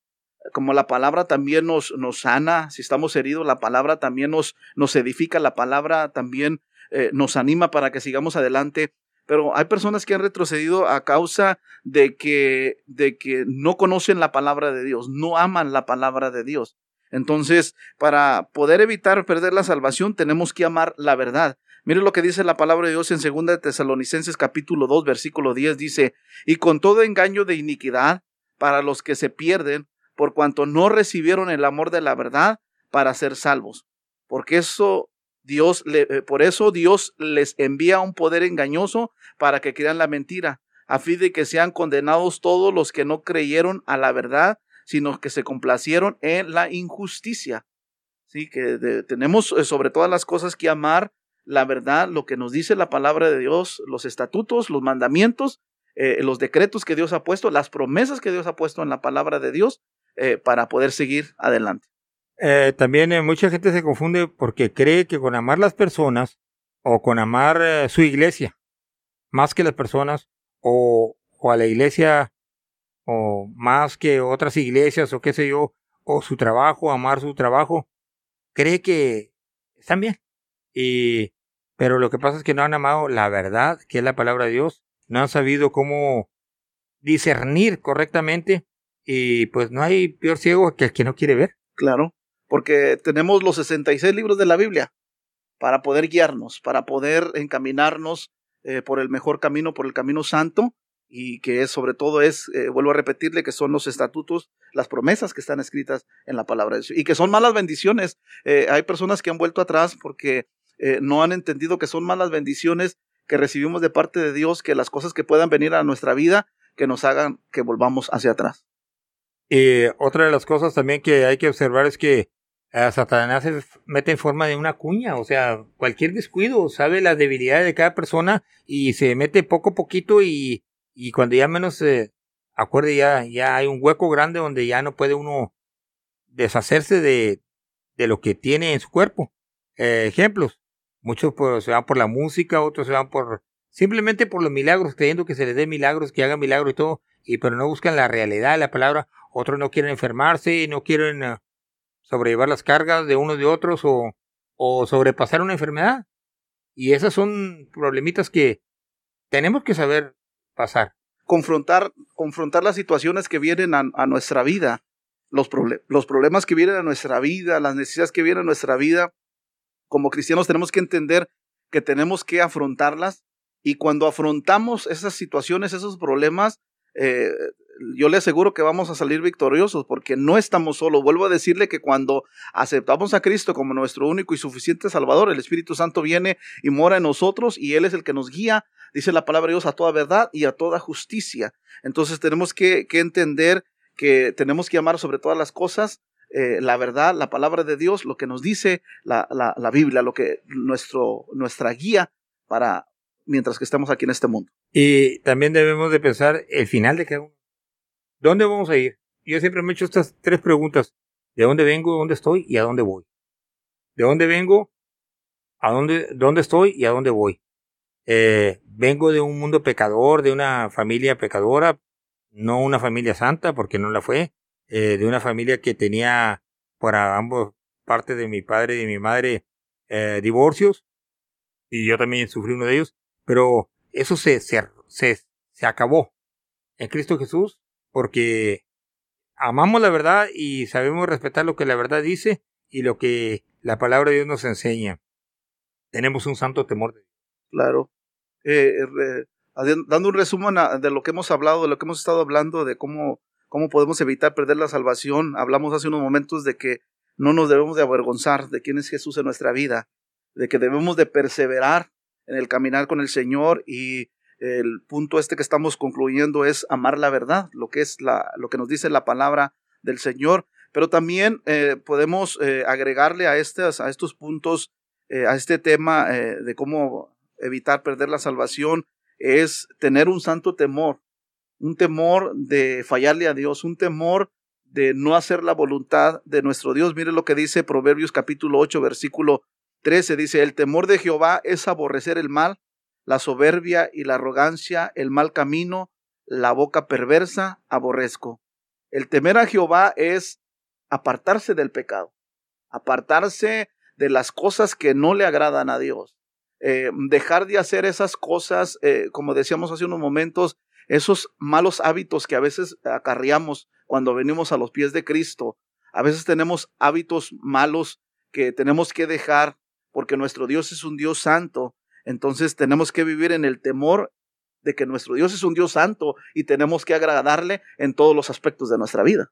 como la palabra también nos, nos sana, si estamos heridos, la palabra también nos, nos edifica, la palabra también eh, nos anima para que sigamos adelante. Pero hay personas que han retrocedido a causa de que, de que no conocen la palabra de Dios, no aman la palabra de Dios. Entonces, para poder evitar perder la salvación, tenemos que amar la verdad. Mire lo que dice la palabra de Dios en 2 de Tesalonicenses capítulo 2, versículo 10, dice, y con todo engaño de iniquidad para los que se pierden, por cuanto no recibieron el amor de la verdad para ser salvos. Porque eso Dios eh, por eso Dios les envía un poder engañoso para que crean la mentira, a fin de que sean condenados todos los que no creyeron a la verdad, sino que se complacieron en la injusticia. Sí, que tenemos eh, sobre todas las cosas que amar la verdad, lo que nos dice la palabra de Dios, los estatutos, los mandamientos, eh, los decretos que Dios ha puesto, las promesas que Dios ha puesto en la palabra de Dios eh, para poder seguir adelante. Eh, también mucha gente se confunde porque cree que con amar las personas o con amar su iglesia, más que las personas, o, o a la iglesia, o más que otras iglesias, o qué sé yo, o su trabajo, amar su trabajo, cree que están bien. Y, pero lo que pasa es que no han amado la verdad, que es la palabra de Dios, no han sabido cómo discernir correctamente, y pues no hay peor ciego que el que no quiere ver. Claro, porque tenemos los 66 libros de la Biblia para poder guiarnos, para poder encaminarnos eh, por el mejor camino, por el camino santo, y que es sobre todo es, eh, vuelvo a repetirle, que son los estatutos, las promesas que están escritas en la palabra de Dios, y que son malas bendiciones. Eh, hay personas que han vuelto atrás porque eh, no han entendido que son malas bendiciones que recibimos de parte de Dios, que las cosas que puedan venir a nuestra vida, que nos hagan que volvamos hacia atrás. Y otra de las cosas también que hay que observar es que Satanás se mete en forma de una cuña, o sea, cualquier descuido, sabe las debilidades de cada persona y se mete poco a poquito y, y cuando ya menos se acuerde ya, ya hay un hueco grande donde ya no puede uno deshacerse de, de lo que tiene en su cuerpo. Eh, ejemplos, muchos pues, se van por la música, otros se van por simplemente por los milagros, creyendo que se les dé milagros, que hagan milagros y todo, y pero no buscan la realidad de la palabra. Otros no quieren enfermarse, no quieren uh, sobrellevar las cargas de unos de otros o, o sobrepasar una enfermedad. Y esas son problemitas que tenemos que saber pasar. confrontar, confrontar las situaciones que vienen a, nuestra vida, los, proble- los problemas que vienen a nuestra vida, las necesidades que vienen a nuestra vida. Como cristianos tenemos que entender que tenemos que afrontarlas y cuando afrontamos esas situaciones, esos problemas, eh, yo le aseguro que vamos a salir victoriosos porque no estamos solos. Vuelvo a decirle que cuando aceptamos a Cristo como nuestro único y suficiente Salvador, el Espíritu Santo viene y mora en nosotros y Él es el que nos guía dice la palabra de Dios, a toda verdad y a toda justicia. Entonces tenemos que, que entender que tenemos que amar sobre todas las cosas eh, la verdad, la palabra de Dios, lo que nos dice la, la, Biblia, lo que nuestro, nuestra guía para mientras que estamos aquí en este mundo. Y también debemos de pensar el final de cada uno. ¿Dónde vamos a ir? Yo siempre me he hecho estas tres preguntas. ¿De dónde vengo, dónde estoy y a dónde voy? ¿De dónde vengo? ¿A dónde, dónde estoy y a dónde voy? Eh, vengo de un mundo pecador, de una familia pecadora, no una familia santa, porque no la fue, eh, de una familia que tenía por ambos, parte de mi padre y de mi madre eh, divorcios y yo también sufrí uno de ellos, pero eso se, se, se, se acabó en Cristo Jesús porque amamos la verdad y sabemos respetar lo que la verdad dice y lo que la palabra de Dios nos enseña. Tenemos un santo temor de Dios. Claro. Eh, adi- dando un resumen de lo que hemos hablado, de lo que hemos estado hablando, de cómo, cómo podemos evitar perder la salvación. Hablamos hace unos momentos de que no nos debemos de avergonzar de quién es Jesús en nuestra vida, de que debemos de perseverar en el caminar con el Señor y el punto este que estamos concluyendo es amar la verdad, lo que es la, lo que nos dice la palabra del Señor. Pero también eh, podemos eh, agregarle a, estas, a estos puntos, eh, a este tema de cómo evitar perder la salvación, es tener un santo temor, un temor de fallarle a Dios, un temor de no hacer la voluntad de nuestro Dios. Mire lo que dice Proverbios capítulo 8, versículo 13, dice, el temor de Jehová es aborrecer el mal, la soberbia y la arrogancia, el mal camino, la boca perversa, aborrezco. El temer a Jehová es apartarse del pecado, apartarse de las cosas que no le agradan a Dios, eh, dejar de hacer esas cosas, eh, como decíamos hace unos momentos, esos malos hábitos que a veces acarreamos cuando venimos a los pies de Cristo. A veces tenemos hábitos malos que tenemos que dejar porque nuestro Dios es un Dios santo. Entonces tenemos que vivir en el temor de que nuestro Dios es un Dios santo y tenemos que agradarle en todos los aspectos de nuestra vida.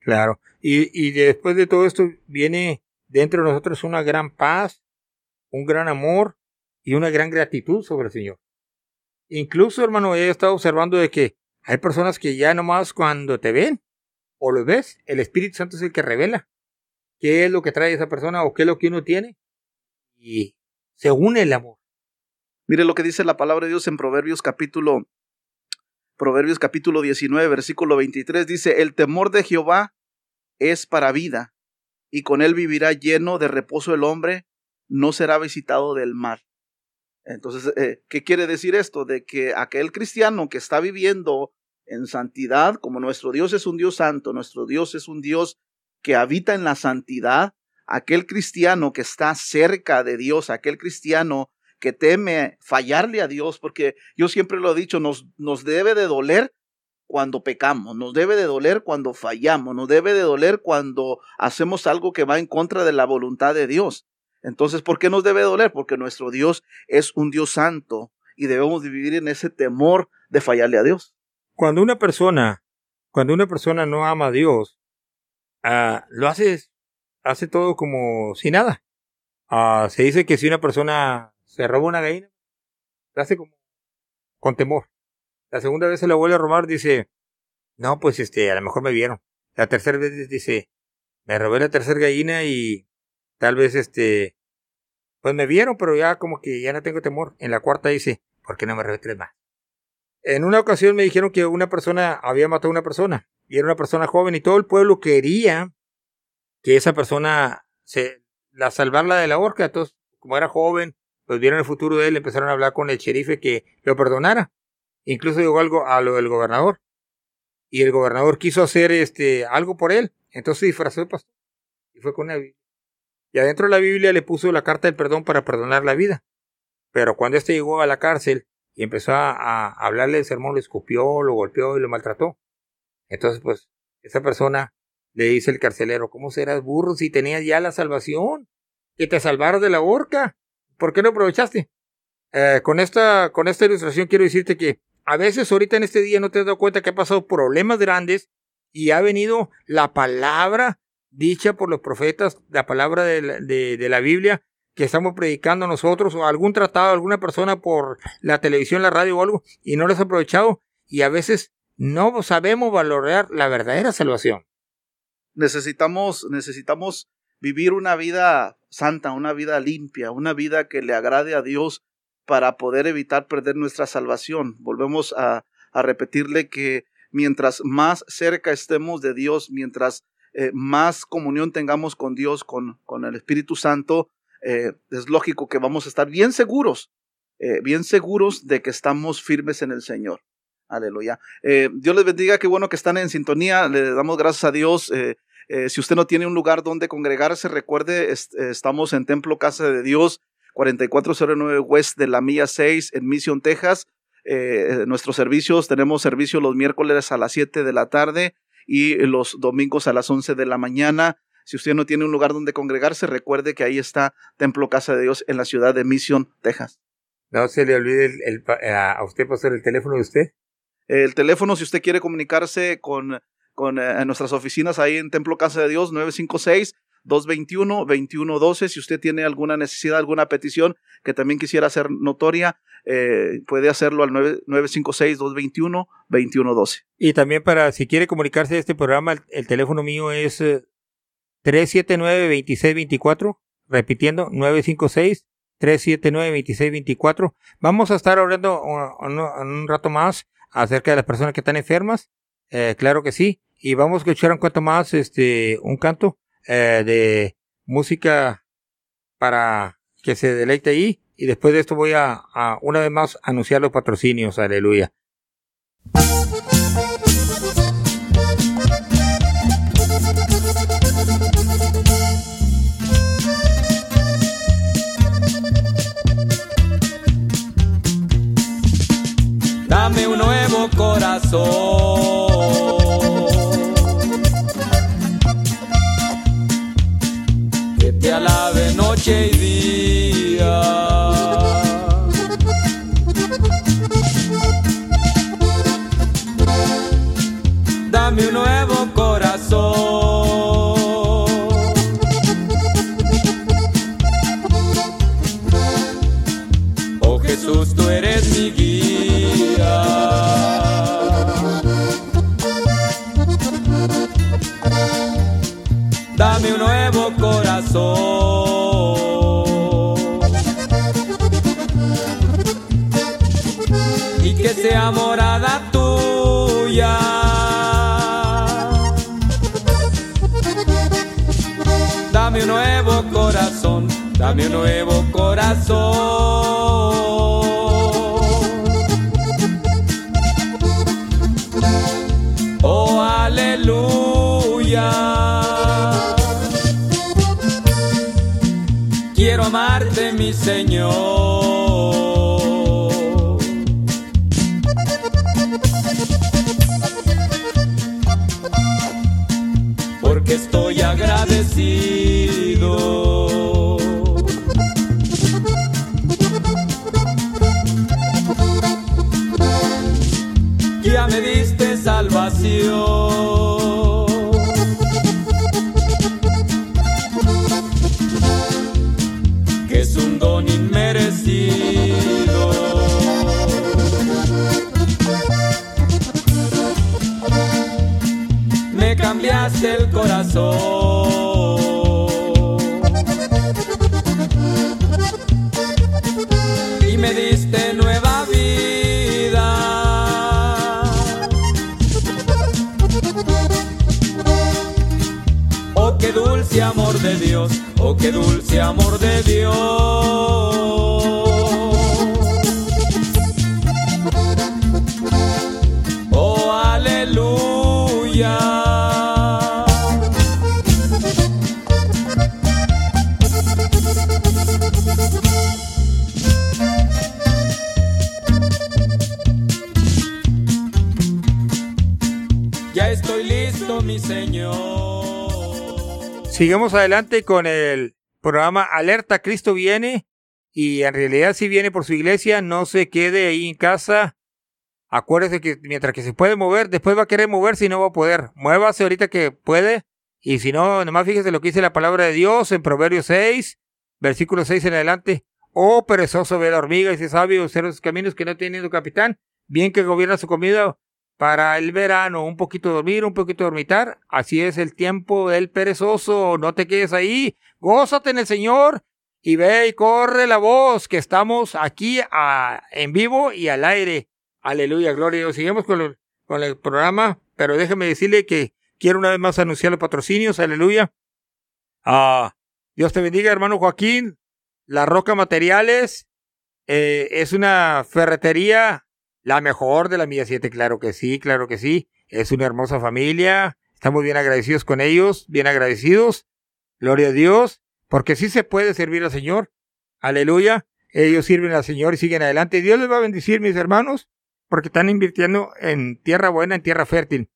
Claro. Y, y después de todo esto viene dentro de nosotros una gran paz, un gran amor y una gran gratitud sobre el Señor. Incluso, hermano, he estado observando de que hay personas que ya nomás cuando te ven o lo ves, el Espíritu Santo es el que revela qué es lo que trae esa persona o qué es lo que uno tiene. Y se une el amor. Mire lo que dice la palabra de Dios en Proverbios capítulo Proverbios capítulo 19, versículo 23 dice, "El temor de Jehová es para vida, y con él vivirá lleno de reposo el hombre, no será visitado del mal." Entonces, eh, ¿qué quiere decir esto? De que aquel cristiano que está viviendo en santidad, como nuestro Dios es un Dios santo, nuestro Dios es un Dios que habita en la santidad, aquel cristiano que está cerca de Dios, aquel cristiano que teme fallarle a Dios, porque yo siempre lo he dicho, nos, nos debe de doler cuando pecamos, nos debe de doler cuando fallamos, nos debe de doler cuando hacemos algo que va en contra de la voluntad de Dios. Entonces, ¿por qué nos debe doler? Porque nuestro Dios es un Dios santo y debemos de vivir en ese temor de fallarle a Dios. Cuando una persona, cuando una persona no ama a Dios, ah, lo hace, hace todo como si nada. Ah, se dice que si una persona se roba una gallina, lo hace como con temor. La segunda vez se la vuelve a robar, dice, no, pues este, a lo mejor me vieron. La tercera vez dice, me robé la tercera gallina y tal vez este, pues me vieron, pero ya como que ya no tengo temor. En la cuarta dice, ¿por qué no me robé tres más? En una ocasión me dijeron que una persona había matado a una persona y era una persona joven y todo el pueblo quería que esa persona se la salvarla de la horca. Entonces, como era joven, pues vieron el futuro de él, empezaron a hablar con el sherife que lo perdonara. Incluso llegó algo a lo del gobernador. Y el gobernador quiso hacer este algo por él. Entonces disfrazó de pastor y fue con la Biblia. Y adentro de la Biblia le puso la carta del perdón para perdonar la vida. Pero cuando este llegó a la cárcel y empezó a, a hablarle el sermón, lo escupió, lo golpeó y lo maltrató. Entonces, pues, esa persona le dice el carcelero, ¿cómo serás burro si tenías ya la salvación? Que te salvaron de la horca. ¿Por qué no aprovechaste? Eh, con esta, con esta ilustración quiero decirte que a veces ahorita en este día no te has dado cuenta que ha pasado problemas grandes y ha venido la palabra dicha por los profetas, la palabra de la, de, la Biblia que estamos predicando nosotros o algún tratado, alguna persona por la televisión, la radio o algo y no lo has aprovechado y a veces no sabemos valorar la verdadera salvación. Necesitamos, necesitamos vivir una vida santa, una vida limpia, una vida que le agrade a Dios para poder evitar perder nuestra salvación. Volvemos a, repetirle que mientras más cerca estemos de Dios, mientras eh, más comunión tengamos con Dios, con, el Espíritu Santo, eh, es lógico que vamos a estar bien seguros, eh, bien seguros de que estamos firmes en el Señor. Aleluya. Dios les bendiga, qué bueno que están en sintonía. Le damos gracias a Dios. Eh, si usted no tiene un lugar donde congregarse, recuerde, est- eh, estamos en Templo Casa de Dios, 4409 West de la Milla 6 en Mission, Texas. Eh, nuestros servicios, tenemos servicio los miércoles a las 7 de la tarde y los domingos a las 11 de la mañana. Si usted no tiene un lugar donde congregarse, recuerde que ahí está Templo Casa de Dios en la ciudad de Mission, Texas. No se le olvide el, el a usted pasar el teléfono de usted. El teléfono, si usted quiere comunicarse con, con eh, nuestras oficinas ahí en Templo Casa de Dios, 956-221-2112. Si usted tiene alguna necesidad, alguna petición que también quisiera hacer notoria, eh, puede hacerlo al 9- 956-221-2112. Y también para, si quiere comunicarse a este programa, el, el teléfono mío es eh, 379-2624, repitiendo, 956-379-2624. Vamos a estar hablando un- un rato más acerca de las personas que están enfermas, eh, claro que sí, y vamos a escuchar un cuanto más, este, un canto eh, de música para que se deleite ahí, y después de esto voy a, a una vez más anunciar los patrocinios, aleluya. Sigamos adelante con el programa Alerta Cristo viene y en realidad si viene por su iglesia no se quede ahí en casa. Acuérdese que mientras que se puede mover, después va a querer moverse y no va a poder. Muévase ahorita que puede y si no, nomás fíjese lo que dice la palabra de Dios en Proverbios 6, versículo 6 en adelante. Oh perezoso ve la hormiga y se sabio observa sus caminos que no tiene capitán, bien que gobierna su comida para el verano, un poquito dormir, un poquito dormitar. Así es el tiempo del perezoso. No te quedes ahí. Gózate en el Señor y ve y corre la voz que estamos aquí en vivo y al aire. Aleluya, gloria a Dios. Seguimos con, el- con el programa, pero déjeme decirle que quiero una vez más anunciar los patrocinios. Aleluya. Ah, Dios te bendiga, hermano Joaquín. La Roca Materiales eh, es una ferretería La mejor de la mía 7, claro que sí, claro que sí. Es una hermosa familia. Estamos bien agradecidos con ellos, bien agradecidos. Gloria a Dios, porque sí se puede servir al Señor. Aleluya. Ellos sirven al Señor y siguen adelante. Dios les va a bendecir, mis hermanos, porque están invirtiendo en tierra buena, en tierra fértil.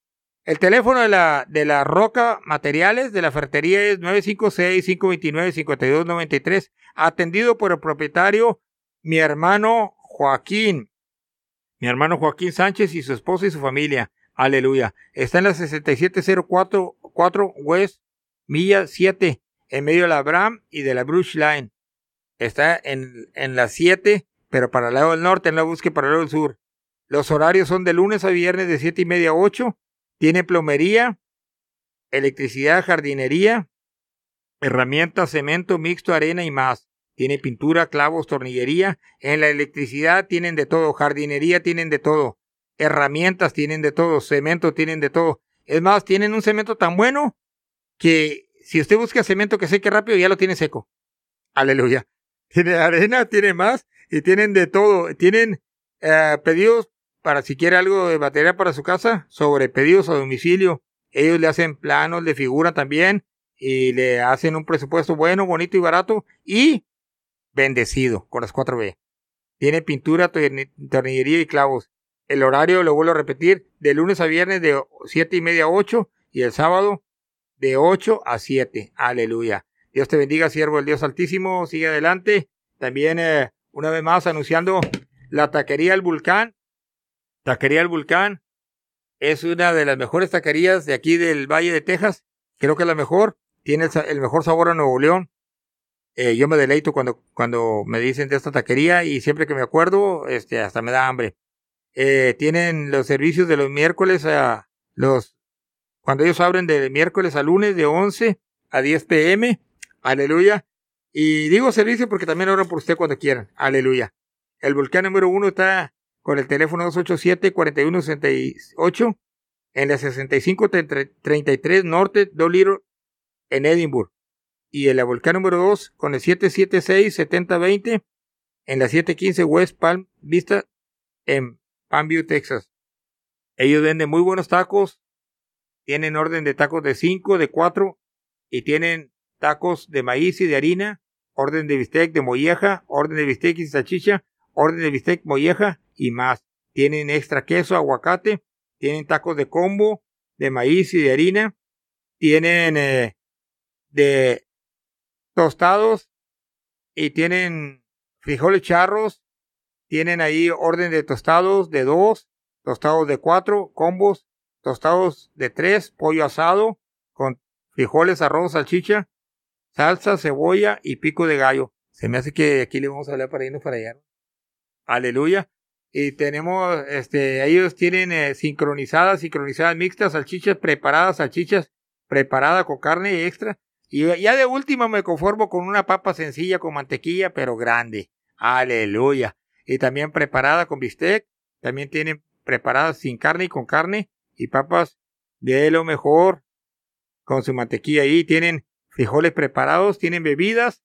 El teléfono de la, de la Roca Materiales de la Ferretería es 956-529-5293, atendido por el propietario, mi hermano Joaquín. Mi hermano Joaquín Sánchez y su esposa y su familia. Aleluya. Está en la 6704 West, Milla 7, en medio de la Bram y de la Bruce Line. Está en, en la 7, pero para el lado del norte, en la búsqueda para el lado del sur. Los horarios son de lunes a viernes de 7 y media a 8. Tiene plomería, electricidad, jardinería, herramientas, cemento, mixto, arena y más. Tiene pintura, clavos, tornillería. En la electricidad tienen de todo, jardinería tienen de todo, herramientas tienen de todo, cemento tienen de todo. Es más, tienen un cemento tan bueno que si usted busca cemento que seque rápido, ya lo tiene seco. Aleluya. Tiene arena, tiene más y tienen de todo. Tienen eh, pedidos para si quiere algo de batería para su casa, sobre pedidos a domicilio. Ellos le hacen planos, le figuran también y le hacen un presupuesto bueno, bonito y barato y bendecido con las 4B. Tiene pintura, tornillería y clavos. El horario, lo vuelvo a repetir, de lunes a viernes de 7 y media a 8 y el sábado de 8 a 7. Aleluya. Dios te bendiga, siervo del Dios Altísimo. Sigue adelante. También, eh, una vez más, anunciando la taquería El Vulcán. Taquería El Vulcán es una de las mejores taquerías de aquí del Valle de Texas. Creo que es la mejor. Tiene el, mejor sabor a Nuevo León. Eh, yo me deleito cuando, cuando me dicen de esta taquería y siempre que me acuerdo, este, hasta me da hambre. Eh, tienen los servicios de los miércoles a los, cuando ellos abren de miércoles a lunes de 11 a 10 pm Aleluya. Y digo servicio porque también oran por usted cuando quieran. Aleluya. El volcán número uno está con el teléfono 287-4168 en la 6533 Norte Doliro en Edinburgh. Y el volcán número 2 con el 776-7020 en la 715 West Palm Vista en Palmview, Texas. Ellos venden muy buenos tacos. Tienen orden de tacos de 5, de 4 y tienen tacos de maíz y de harina, orden de bistec de molleja, orden de bistec y salchicha, orden de bistec molleja y más. Tienen extra queso, aguacate, tienen tacos de combo, de maíz y de harina, tienen eh, de tostados y tienen frijoles charros, tienen ahí orden de tostados de dos, tostados de cuatro, combos, tostados de tres, pollo asado, con frijoles, arroz, salchicha, salsa, cebolla y pico de gallo. Se me hace que aquí le vamos a hablar para irnos para allá. Aleluya. Y tenemos, este, ellos tienen eh, sincronizadas, sincronizadas mixtas, salchichas preparadas, salchichas preparadas con carne extra. Y ya de último me conformo con una papa sencilla con mantequilla, pero grande. Aleluya. Y también preparada con bistec. También tienen preparadas sin carne y con carne. Y papas de lo mejor. Con su mantequilla ahí. Tienen frijoles preparados, tienen bebidas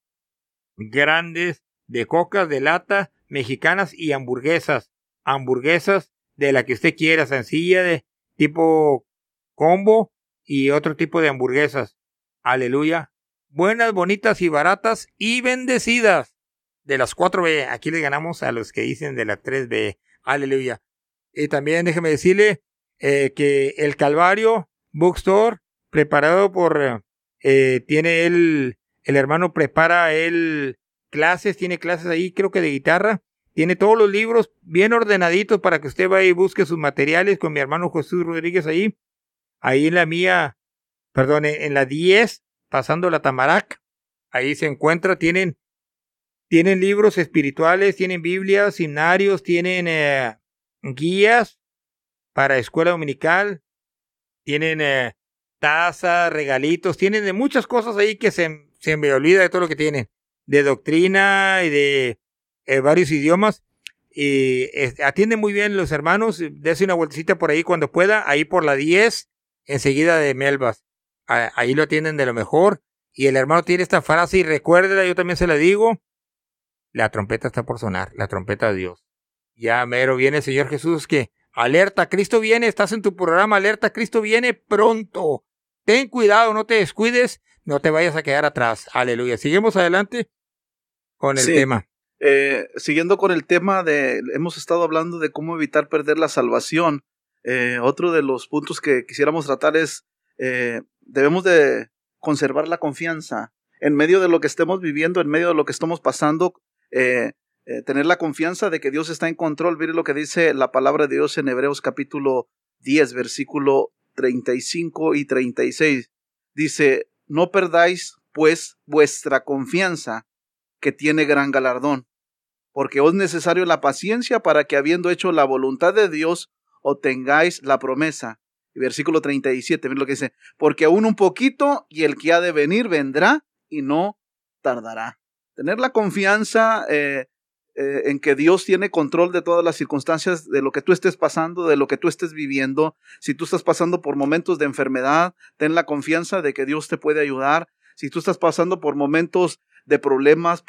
grandes de coca, de lata, mexicanas y hamburguesas. Hamburguesas de la que usted quiera, sencilla, de tipo combo y otro tipo de hamburguesas. Aleluya. Buenas, bonitas y baratas y bendecidas. De las 4B, aquí le ganamos a los que dicen de la 3B. Aleluya. Y también déjeme decirle eh, que el Calvario Bookstore, preparado por eh, tiene él, el hermano prepara él clases, tiene clases ahí, creo que de guitarra. Tiene todos los libros bien ordenaditos para que usted vaya y busque sus materiales con mi hermano Jesús Rodríguez ahí. Ahí en la mía, perdón, en la 10, pasando la Tamarac. Ahí se encuentra, tienen, tienen libros espirituales, tienen Biblias, himnarios, tienen eh, guías para escuela dominical, tienen eh, tazas, regalitos, tienen de muchas cosas ahí que se, se me olvida de todo lo que tienen, de doctrina y de eh, varios idiomas. Y atienden muy bien los hermanos, dése una vueltecita por ahí cuando pueda, ahí por la 10, enseguida de Melbas. Ahí lo atienden de lo mejor. Y el hermano tiene esta frase y recuérdela, yo también se la digo. La trompeta está por sonar, la trompeta de Dios. Ya mero viene el Señor Jesús que alerta, Cristo viene, estás en tu programa, alerta, Cristo viene pronto. Ten cuidado, no te descuides, no te vayas a quedar atrás. Aleluya. Seguimos adelante con el Sí. tema. Eh, siguiendo con el tema de, hemos estado hablando de cómo evitar perder la salvación. Eh, otro de los puntos que quisiéramos tratar es, eh, debemos de conservar la confianza en medio de lo que estemos viviendo, en medio de lo que estamos pasando, eh, eh, tener la confianza de que Dios está en control. Mire lo que dice la palabra de Dios en Hebreos capítulo 10, versículo 35 y 36. Dice, no perdáis pues vuestra confianza, que tiene gran galardón porque os es necesario la paciencia para que habiendo hecho la voluntad de Dios, obtengáis la promesa. Y versículo 37, miren lo que dice, porque aún un poquito y el que ha de venir vendrá y no tardará. Tener la confianza eh, eh, en que Dios tiene control de todas las circunstancias, de lo que tú estés pasando, de lo que tú estés viviendo. Si tú estás pasando por momentos de enfermedad, ten la confianza de que Dios te puede ayudar. Si tú estás pasando por momentos de problemas,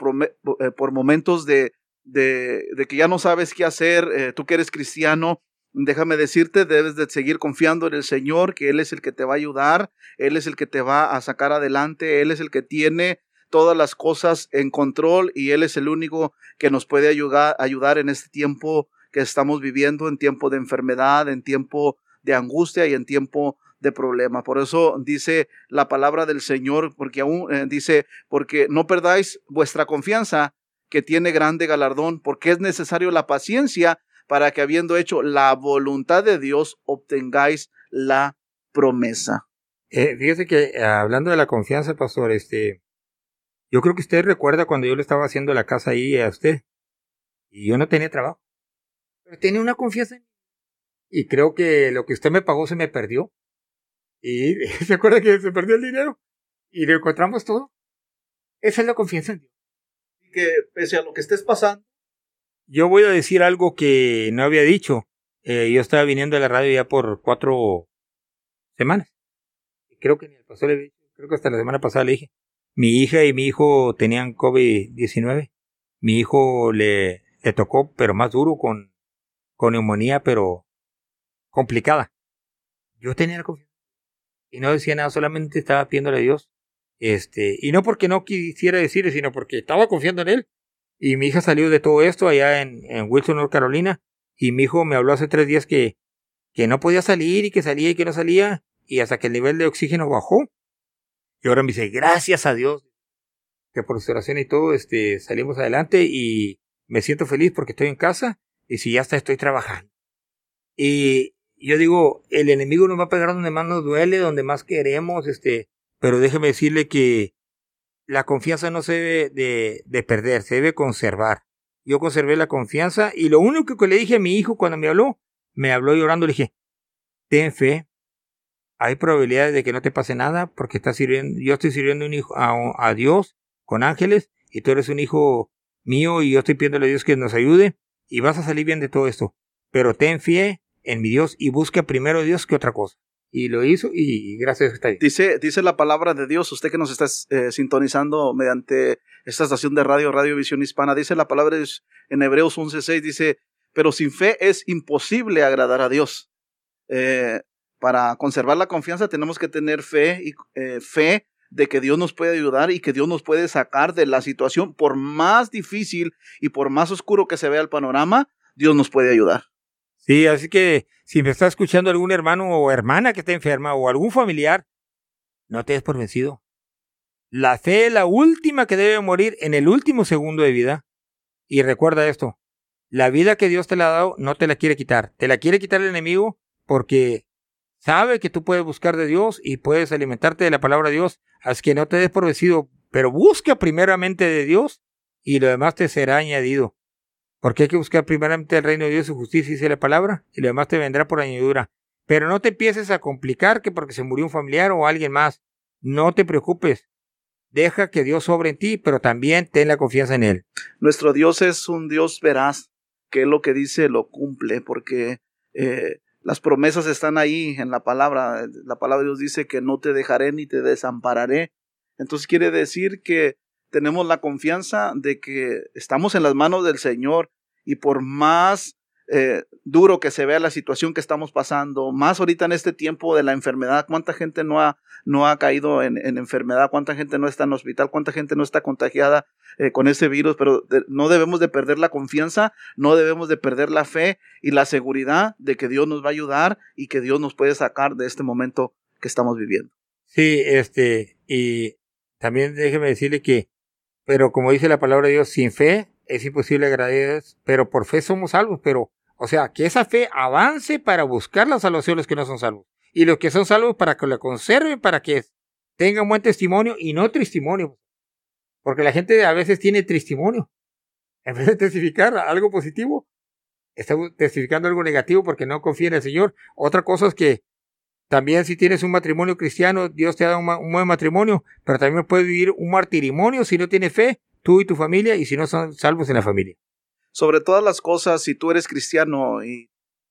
eh, por momentos de, de, que ya no sabes qué hacer, tú que eres cristiano, déjame decirte, debes de seguir confiando en el Señor, que Él es el que te va a ayudar, Él es el que te va a sacar adelante, Él es el que tiene todas las cosas en control y Él es el único que nos puede ayudar, ayudar en este tiempo que estamos viviendo, en tiempo de enfermedad, en tiempo de angustia y en tiempo de problema. Por eso dice la palabra del Señor, porque aún eh, dice, porque no perdáis vuestra confianza, que tiene grande galardón, porque es necesario la paciencia para que habiendo hecho la voluntad de Dios, obtengáis la promesa. Eh, fíjese que eh, hablando de la confianza, pastor, este, yo creo que usted recuerda cuando yo le estaba haciendo la casa ahí a usted y yo no tenía trabajo, pero tenía una confianza en mí. y creo que lo que usted me pagó se me perdió y se acuerda que se perdió el dinero y lo encontramos todo. Esa es la confianza en Dios. Y que pese a lo que estés pasando, Yo voy a decir algo que no había dicho. Eh, yo estaba viniendo a la radio ya por cuatro semanas. Creo que ni pastor le creo que hasta la semana pasada le dije. Mi hija y mi hijo tenían COVID-19. Mi hijo le, le tocó, pero más duro, con, con neumonía, pero complicada. Yo tenía la confianza. Y no decía nada, solamente estaba pidiéndole a Dios. Este, y no porque no quisiera decirle, sino porque estaba confiando en él. Y mi hija salió de todo esto allá en, en Wilson, North Carolina. Y mi hijo me habló hace tres días que, que no podía salir y que salía y que no salía. Y hasta que el nivel de oxígeno bajó. Y ahora me dice, gracias a Dios. Que por su oración y todo, este, salimos adelante y me siento feliz porque estoy en casa. Y si ya está, estoy trabajando. Y yo digo, el enemigo nos va a pegar donde más nos duele, donde más queremos, este, pero déjeme decirle que la confianza no se debe de, de perder, se debe conservar. Yo conservé la confianza y lo único que le dije a mi hijo cuando me habló, me habló llorando, le dije, ten fe, hay probabilidades de que no te pase nada porque estás sirviendo, yo estoy sirviendo un hijo a, a Dios con ángeles y tú eres un hijo mío y yo estoy pidiéndole a Dios que nos ayude y vas a salir bien de todo esto. Pero ten fe en mi Dios y busca primero a Dios que otra cosa. Y lo hizo y gracias a Dios está ahí. dice, dice la palabra de Dios, usted que nos está eh, sintonizando mediante esta estación de radio, Radio Visión Hispana, dice la palabra de Dios en Hebreos 11.6, dice, pero sin fe es imposible agradar a Dios. Eh, para conservar la confianza tenemos que tener fe y eh, fe de que Dios nos puede ayudar y que Dios nos puede sacar de la situación, por más difícil y por más oscuro que se vea el panorama, Dios nos puede ayudar. Sí, así que si me está escuchando algún hermano o hermana que está enferma o algún familiar, no te des por vencido. La fe es la última que debe morir en el último segundo de vida. Y recuerda esto, la vida que Dios te la ha dado no te la quiere quitar, te la quiere quitar el enemigo porque sabe que tú puedes buscar de Dios y puedes alimentarte de la palabra de Dios, así que no te des por vencido, pero busca primeramente de Dios y lo demás te será añadido. Porque hay que buscar primeramente el reino de Dios y su justicia, dice la palabra, y lo demás te vendrá por añadidura. Pero no te empieces a complicar que porque se murió un familiar o alguien más. No te preocupes. Deja que Dios sobre en ti, pero también ten la confianza en Él. Nuestro Dios es un Dios veraz, que lo que dice lo cumple, porque eh, las promesas están ahí en la palabra. La palabra de Dios dice que no te dejaré ni te desampararé. Entonces quiere decir que tenemos la confianza de que estamos en las manos del Señor y por más eh, duro que se vea la situación que estamos pasando, más ahorita en este tiempo de la enfermedad, cuánta gente no ha, no ha caído en, enfermedad, cuánta gente no está en hospital, cuánta gente no está contagiada eh, con ese virus, pero no debemos de perder la confianza, no debemos de perder la fe y la seguridad de que Dios nos va a ayudar y que Dios nos puede sacar de este momento que estamos viviendo. Sí, este, y también déjeme decirle que, pero como dice la palabra de Dios, sin fe es imposible agradecer, pero por fe somos salvos, pero, o sea, que esa fe avance para buscar la salvación los que no son salvos. Y los que son salvos para que la conserven, para que tengan buen testimonio y no testimonio. Porque la gente a veces tiene testimonio. En vez de testificar algo positivo, está testificando algo negativo porque no confía en el Señor. Otra cosa es que también si tienes un matrimonio cristiano, Dios te ha dado un, buen matrimonio, pero también puedes vivir un martirimonio si no tienes fe tú y tu familia y si no son salvos en la familia. Sobre todas las cosas, si tú eres cristiano y,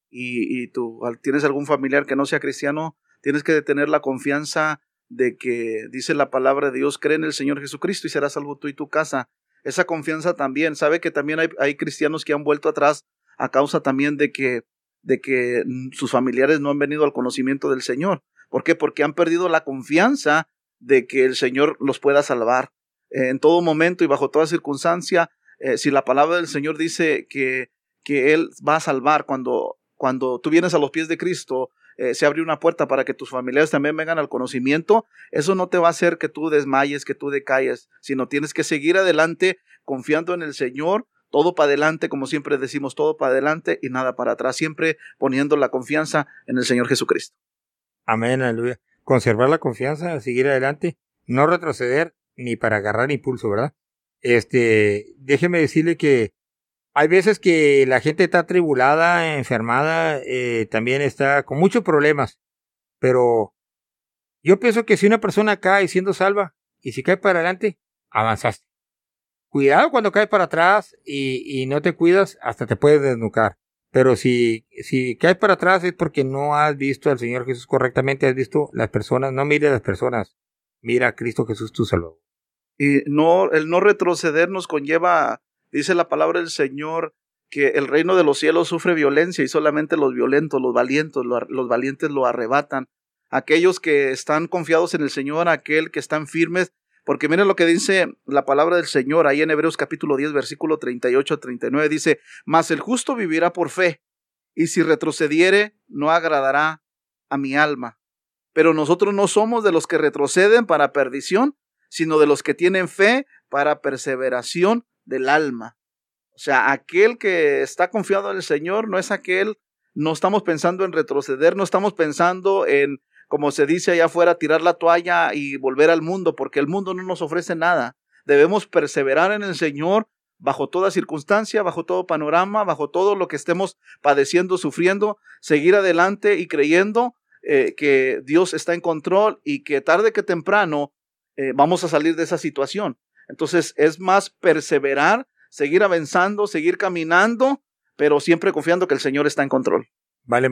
y, y tú tienes algún familiar que no sea cristiano, tienes que tener la confianza de que dice la palabra de Dios, cree en el Señor Jesucristo y serás salvo tú y tu casa. Esa confianza también, sabe que también hay, hay cristianos que han vuelto atrás a causa también de que, de que sus familiares no han venido al conocimiento del Señor. ¿Por qué? Porque han perdido la confianza de que el Señor los pueda salvar en todo momento y bajo toda circunstancia, eh, si la palabra del Señor dice que, que Él va a salvar cuando, cuando tú vienes a los pies de Cristo, eh, se abre una puerta para que tus familiares también vengan al conocimiento, eso no te va a hacer que tú desmayes, que tú decayes, sino tienes que seguir adelante confiando en el Señor, todo para adelante, como siempre decimos, todo para adelante y nada para atrás, siempre poniendo la confianza en el Señor Jesucristo. Amén, aleluya. Conservar la confianza, seguir adelante, no retroceder, ni para agarrar impulso, ¿verdad? Este, déjeme decirle que hay veces que la gente está tribulada, enfermada, eh, también está con muchos problemas, pero yo pienso que si una persona cae siendo salva y si cae para adelante, avanzaste. Cuidado cuando caes para atrás y, y no te cuidas, hasta te puedes desnucar. Pero si, si caes para atrás es porque no has visto al Señor Jesús correctamente, has visto las personas, no mire a las personas, mira a Cristo Jesús tu Salvador. Y no, el no retroceder nos conlleva, dice la palabra del Señor, que el reino de los cielos sufre violencia y solamente los violentos, los valientes, los valientes lo arrebatan. Aquellos que están confiados en el Señor, aquel que están firmes, porque miren lo que dice la palabra del Señor ahí en Hebreos capítulo 10, versículo 38 a 39, dice, mas el justo vivirá por fe, y si retrocediere, no agradará a mi alma. Pero nosotros no somos de los que retroceden para perdición, sino de los que tienen fe para perseveración del alma. O sea, aquel que está confiado en el Señor no es aquel, no estamos pensando en retroceder, no estamos pensando en, como se dice allá afuera, tirar la toalla y volver al mundo, porque el mundo no nos ofrece nada. Debemos perseverar en el Señor bajo toda circunstancia, bajo todo panorama, bajo todo lo que estemos padeciendo, sufriendo, seguir adelante y creyendo eh, que Dios está en control y que tarde que temprano eh, vamos a salir de esa situación. Entonces es más perseverar, seguir avanzando, seguir caminando, pero siempre confiando que el Señor está en control. Vale,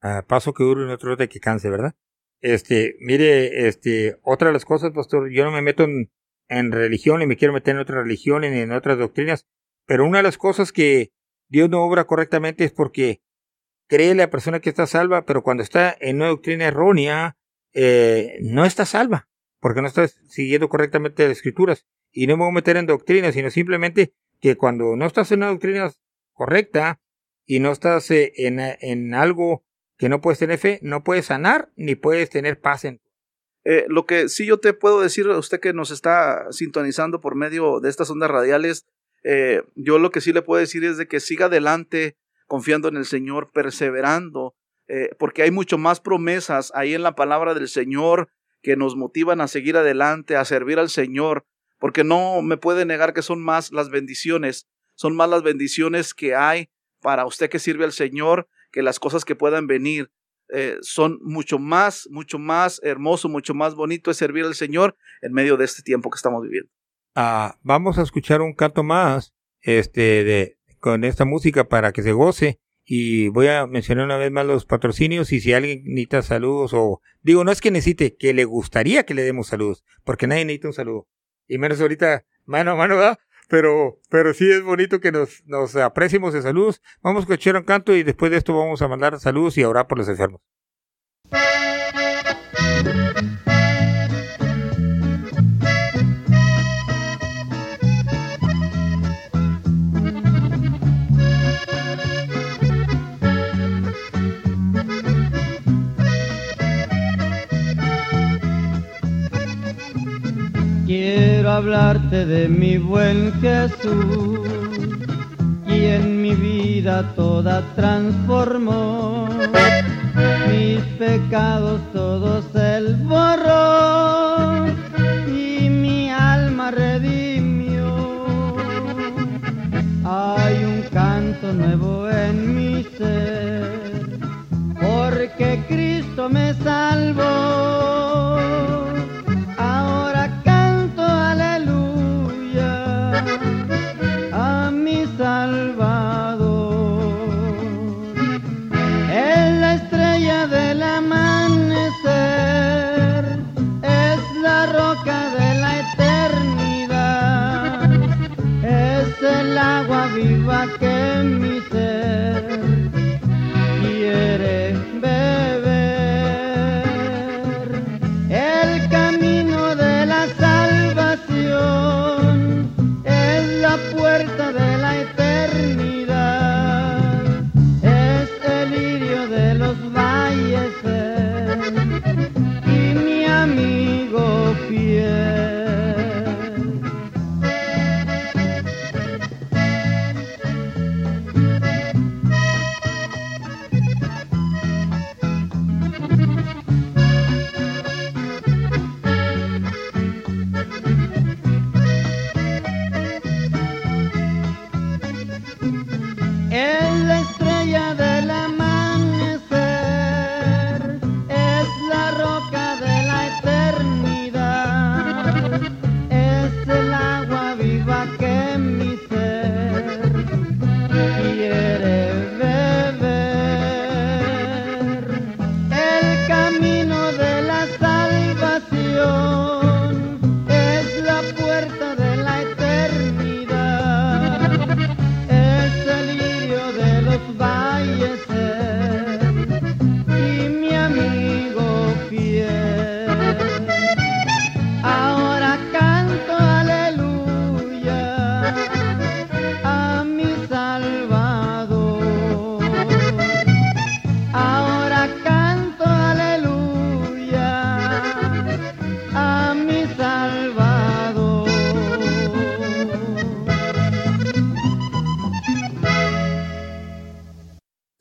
a paso que dure y otro de que canse, ¿verdad? Este, mire, este, otra de las cosas, pastor, yo no me meto en, en religión y me quiero meter en otras religiones ni en otras doctrinas, pero una de las cosas que Dios no obra correctamente es porque cree la persona que está salva, pero cuando está en una doctrina errónea, eh, no está salva, porque no está siguiendo correctamente las escrituras. Y no me voy a meter en doctrina, sino simplemente que cuando no estás en una doctrina correcta y no estás eh, en, en algo que no puedes tener fe, no puedes sanar ni puedes tener paz en eh, lo que sí yo te puedo decir usted que nos está sintonizando por medio de estas ondas radiales, eh, yo lo que sí le puedo decir es de que siga adelante confiando en el Señor, perseverando, eh, porque hay mucho más promesas ahí en la palabra del Señor que nos motivan a seguir adelante, a servir al Señor, porque no me puede negar que son más las bendiciones, son más las bendiciones que hay para usted que sirve al Señor que las cosas que puedan venir. Eh, son mucho más, mucho más hermoso, mucho más bonito es servir al Señor en medio de este tiempo que estamos viviendo. Ah, vamos a escuchar un canto más, este, de, con esta música para que se goce. Y voy a mencionar una vez más los patrocinios y si alguien necesita saludos o digo, no es que necesite, que le gustaría que le demos saludos, porque nadie necesita un saludo. Y menos ahorita, mano a mano, ¿verdad? Pero, pero sí es bonito que nos, apreciemos de salud. Vamos a escuchar un canto y después de esto vamos a mandar saludos y a orar por los enfermos. Hablarte de mi buen Jesús, quien mi vida toda transformó. Mis pecados todos él borró y mi alma redimió. Hay un canto nuevo en mi ser, porque Cristo me salvó.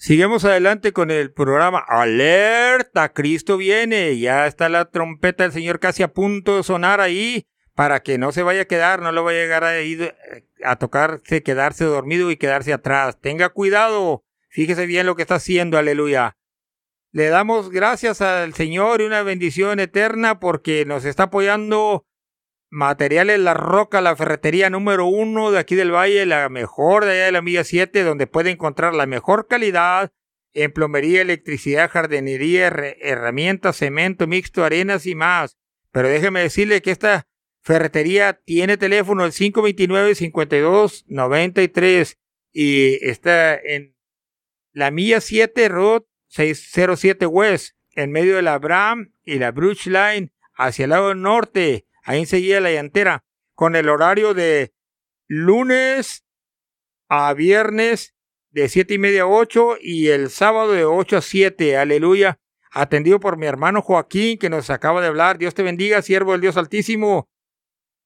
Sigamos adelante con el programa Alerta, Cristo viene. Ya está la trompeta del Señor casi a punto de sonar ahí para que no se vaya a quedar, no lo vaya a llegar a, ir, a tocarse, quedarse dormido y quedarse atrás. Tenga cuidado, fíjese bien lo que está haciendo, aleluya. Le damos gracias al Señor y una bendición eterna porque nos está apoyando Materiales La Roca, la ferretería número uno de aquí del Valle, la mejor de allá de la Milla 7, donde puede encontrar la mejor calidad en plomería, electricidad, jardinería, her- herramientas, cemento mixto, arenas y más. Pero déjeme decirle que esta ferretería tiene teléfono el 529-5293 y está en la Milla 7 Road 607 West, en medio de la Abraham y la Bruch Line, hacia el lado norte. Ahí enseguida la llantera, con el horario de lunes a viernes de siete y media a 8 y el sábado de 8 a 7. Aleluya. Atendido por mi hermano Joaquín, que nos acaba de hablar. Dios te bendiga, siervo del Dios Altísimo.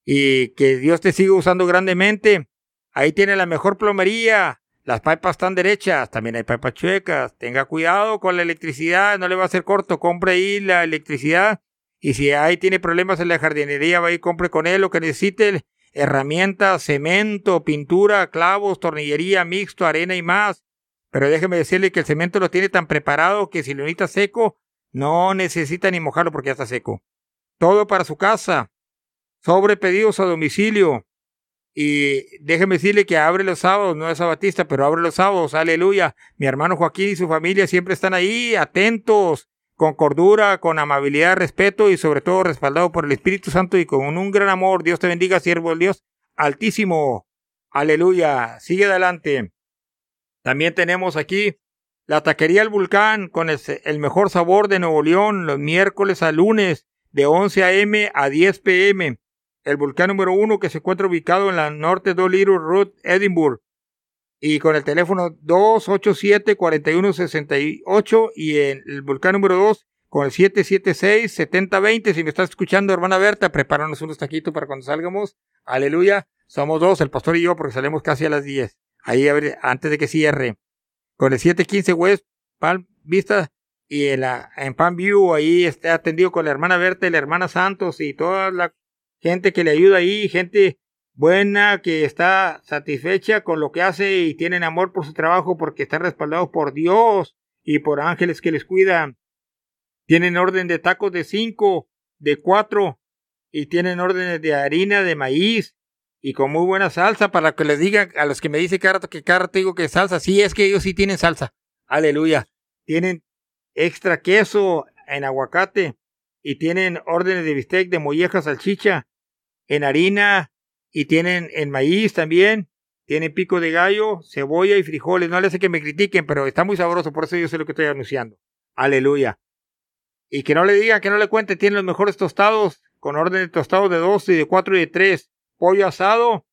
Y que Dios te siga usando grandemente. Ahí tiene la mejor plomería. Las pipas están derechas, también hay pipas chuecas. Tenga cuidado con la electricidad, no le va a hacer corto. Compre ahí la electricidad. Y si ahí tiene problemas en la jardinería, va y compre con él lo que necesite. Herramientas, cemento, pintura, clavos, tornillería, mixto, arena y más. Pero déjeme decirle que el cemento lo tiene tan preparado que si lo necesita seco, no necesita ni mojarlo porque ya está seco. Todo para su casa. Sobre pedidos a domicilio. Y déjeme decirle que abre los sábados, no es sabatista, pero abre los sábados, aleluya. Mi hermano Joaquín y su familia siempre están ahí, atentos, con cordura, con amabilidad, respeto y sobre todo respaldado por el Espíritu Santo y con un gran amor. Dios te bendiga, siervo del Dios Altísimo. Aleluya. Sigue adelante. También tenemos aquí la taquería El Vulcán con el, el mejor sabor de Nuevo León los miércoles a lunes de 11 a.m. a 10 p.m. El volcán número uno que se encuentra ubicado en la Norte Dolittle Road, Edinburgh. Y con el teléfono 287-4168 y en el volcán número 2 con el 776-7020. Si me estás escuchando, hermana Berta, prepáranos unos taquitos para cuando salgamos. Aleluya. Somos dos, el pastor y yo, porque salimos casi a las 10. Ahí, antes de que cierre. Con el 715 West Palm Vista y en, la, en Palm View, ahí está atendido con la hermana Berta y la hermana Santos y toda la gente que le ayuda ahí, gente buena que está satisfecha con lo que hace y tienen amor por su trabajo porque están respaldados por Dios y por ángeles que les cuidan. Tienen orden de tacos de cinco, de cuatro y tienen órdenes de harina de maíz y con muy buena salsa para que les digan a los que me dicen que que cada digo que salsa. Sí, es que ellos sí tienen salsa. Aleluya. Tienen extra queso en aguacate y tienen órdenes de bistec, de molleja, salchicha en harina y tienen en maíz también. Tienen pico de gallo, cebolla y frijoles. No les hace que me critiquen, pero está muy sabroso, por eso yo sé lo que estoy anunciando. Aleluya. Y que no le digan, que no le cuenten, tienen los mejores tostados, con orden de tostados de dos y de cuatro y de tres. Pollo asado,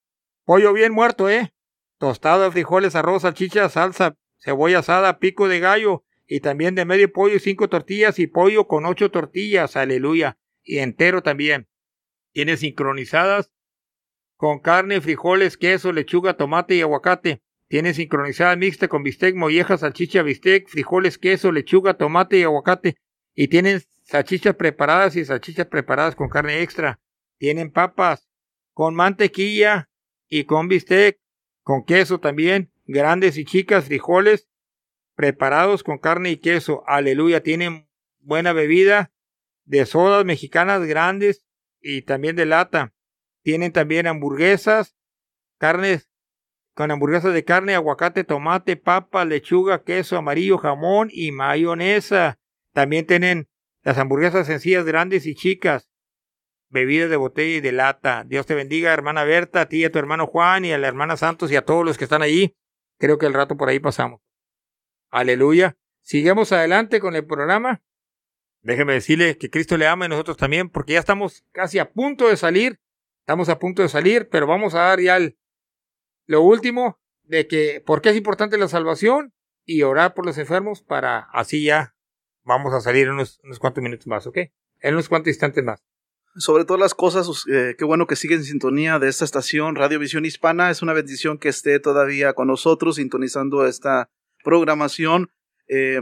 pollo bien muerto, ¿eh? Tostado de frijoles, arroz, salchicha, salsa, cebolla asada, pico de gallo, y también de medio pollo y cinco tortillas, y pollo con ocho tortillas, aleluya. Y entero también. Tiene sincronizadas con carne, frijoles, queso, lechuga, tomate y aguacate. Tiene sincronizada mixta con bistec, molleja, salchicha, bistec, frijoles, queso, lechuga, tomate y aguacate. Y tienen salchichas preparadas y salchichas preparadas con carne extra. Tienen papas con mantequilla y con bistec, con queso también, grandes y chicas, frijoles preparados con carne y queso. Aleluya. Tienen buena bebida de sodas mexicanas grandes y también de lata. Tienen también hamburguesas, carnes con hamburguesas de carne, aguacate, tomate, papa, lechuga, queso amarillo, jamón y mayonesa. También tienen las hamburguesas sencillas, grandes y chicas. Bebidas de botella y de lata. Dios te bendiga, hermana Berta, a ti a tu hermano Juan y a la hermana Santos y a todos los que están allí. Creo que el rato por ahí pasamos. Aleluya. Sigamos adelante con el programa. Déjeme decirle que Cristo le ama y nosotros también, porque ya estamos casi a punto de salir. Estamos a punto de salir, pero vamos a dar ya lo último de que por qué es importante la salvación y orar por los enfermos para así ya vamos a salir en unos, cuantos minutos más, ¿ok? En unos cuantos instantes más. Sobre todas las cosas, eh, qué bueno que sigue en sintonía de esta estación Radio Visión Hispana. Es una bendición que esté todavía con nosotros sintonizando esta programación. Eh,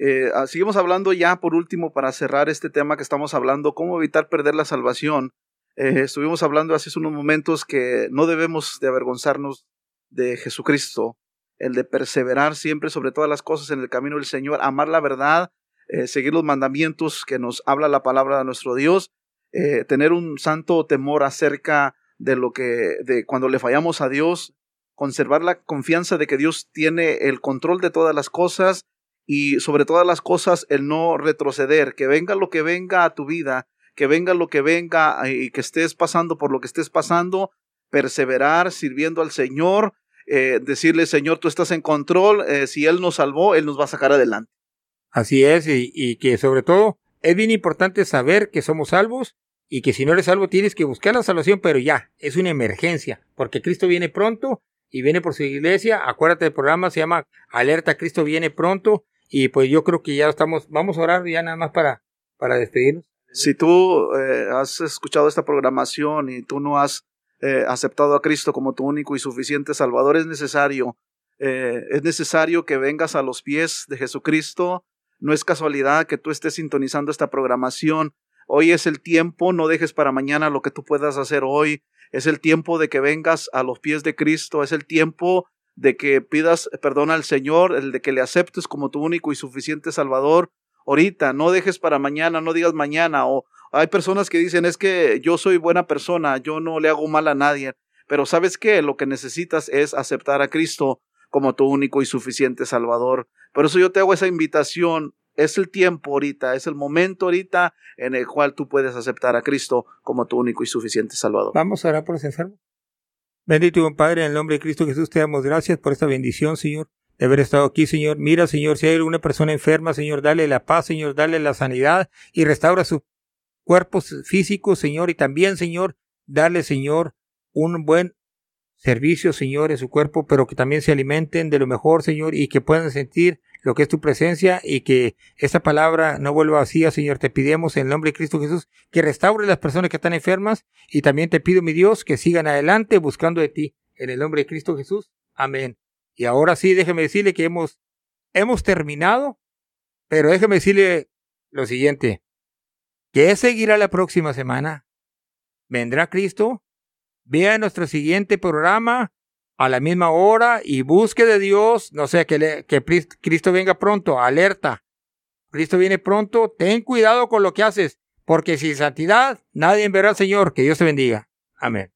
eh, ah, seguimos hablando ya por último para cerrar este tema que estamos hablando, cómo evitar perder la salvación. Eh, estuvimos hablando hace unos momentos que no debemos de avergonzarnos de Jesucristo, el de perseverar siempre sobre todas las cosas en el camino del Señor, amar la verdad, eh, seguir los mandamientos que nos habla la palabra de nuestro Dios, tener un santo temor acerca de lo que, de cuando le fallamos a Dios, conservar la confianza de que Dios tiene el control de todas las cosas, y sobre todas las cosas el no retroceder, que venga lo que venga a tu vida, que venga lo que venga y que estés pasando por lo que estés pasando, perseverar sirviendo al Señor, eh, decirle Señor, tú estás en control, eh, si Él nos salvó, Él nos va a sacar adelante. Así es, y, y que sobre todo es bien importante saber que somos salvos y que si no eres salvo tienes que buscar la salvación, pero ya, es una emergencia, porque Cristo viene pronto y viene por su iglesia. Acuérdate del programa, se llama Alerta Cristo viene pronto y pues yo creo que ya estamos, vamos a orar ya nada más para, para despedirnos. Si tú eh, has escuchado esta programación y tú no has eh, aceptado a Cristo como tu único y suficiente Salvador, es necesario, eh, es necesario que vengas a los pies de Jesucristo. No es casualidad que tú estés sintonizando esta programación. Hoy es el tiempo, no dejes para mañana lo que tú puedas hacer hoy. Es el tiempo de que vengas a los pies de Cristo. Es el tiempo de que pidas perdón al Señor, el de que le aceptes como tu único y suficiente Salvador ahorita, no dejes para mañana, no digas mañana, o hay personas que dicen es que yo soy buena persona, yo no le hago mal a nadie, pero sabes que lo que necesitas es aceptar a Cristo como tu único y suficiente Salvador. Por eso yo te hago esa invitación, es el tiempo ahorita, es el momento ahorita en el cual tú puedes aceptar a Cristo como tu único y suficiente Salvador. Vamos a orar por los enfermos. Bendito y buen Padre, en el nombre de Cristo Jesús, te damos gracias por esta bendición, Señor, de haber estado aquí, Señor. Mira, Señor, si hay alguna persona enferma, Señor, dale la paz, Señor, dale la sanidad y restaura su cuerpo físico, Señor, y también, Señor, dale, Señor, un buen servicio, Señor, en su cuerpo, pero que también se alimenten de lo mejor, Señor, y que puedan sentir lo que es tu presencia y que esta palabra no vuelva vacía, Señor. Te pidemos en el nombre de Cristo Jesús que restaure las personas que están enfermas y también te pido, mi Dios, que sigan adelante buscando de ti. En el nombre de Cristo Jesús. Amén. Y ahora sí, déjeme decirle que hemos, hemos terminado, pero déjeme decirle lo siguiente. ¿Qué seguirá la próxima semana? ¿Vendrá Cristo? Vea nuestro siguiente programa a la misma hora y busque de Dios, no sé, que, que Cristo venga pronto, alerta. Cristo viene pronto, ten cuidado con lo que haces, porque sin santidad nadie verá al Señor. Que Dios te bendiga. Amén.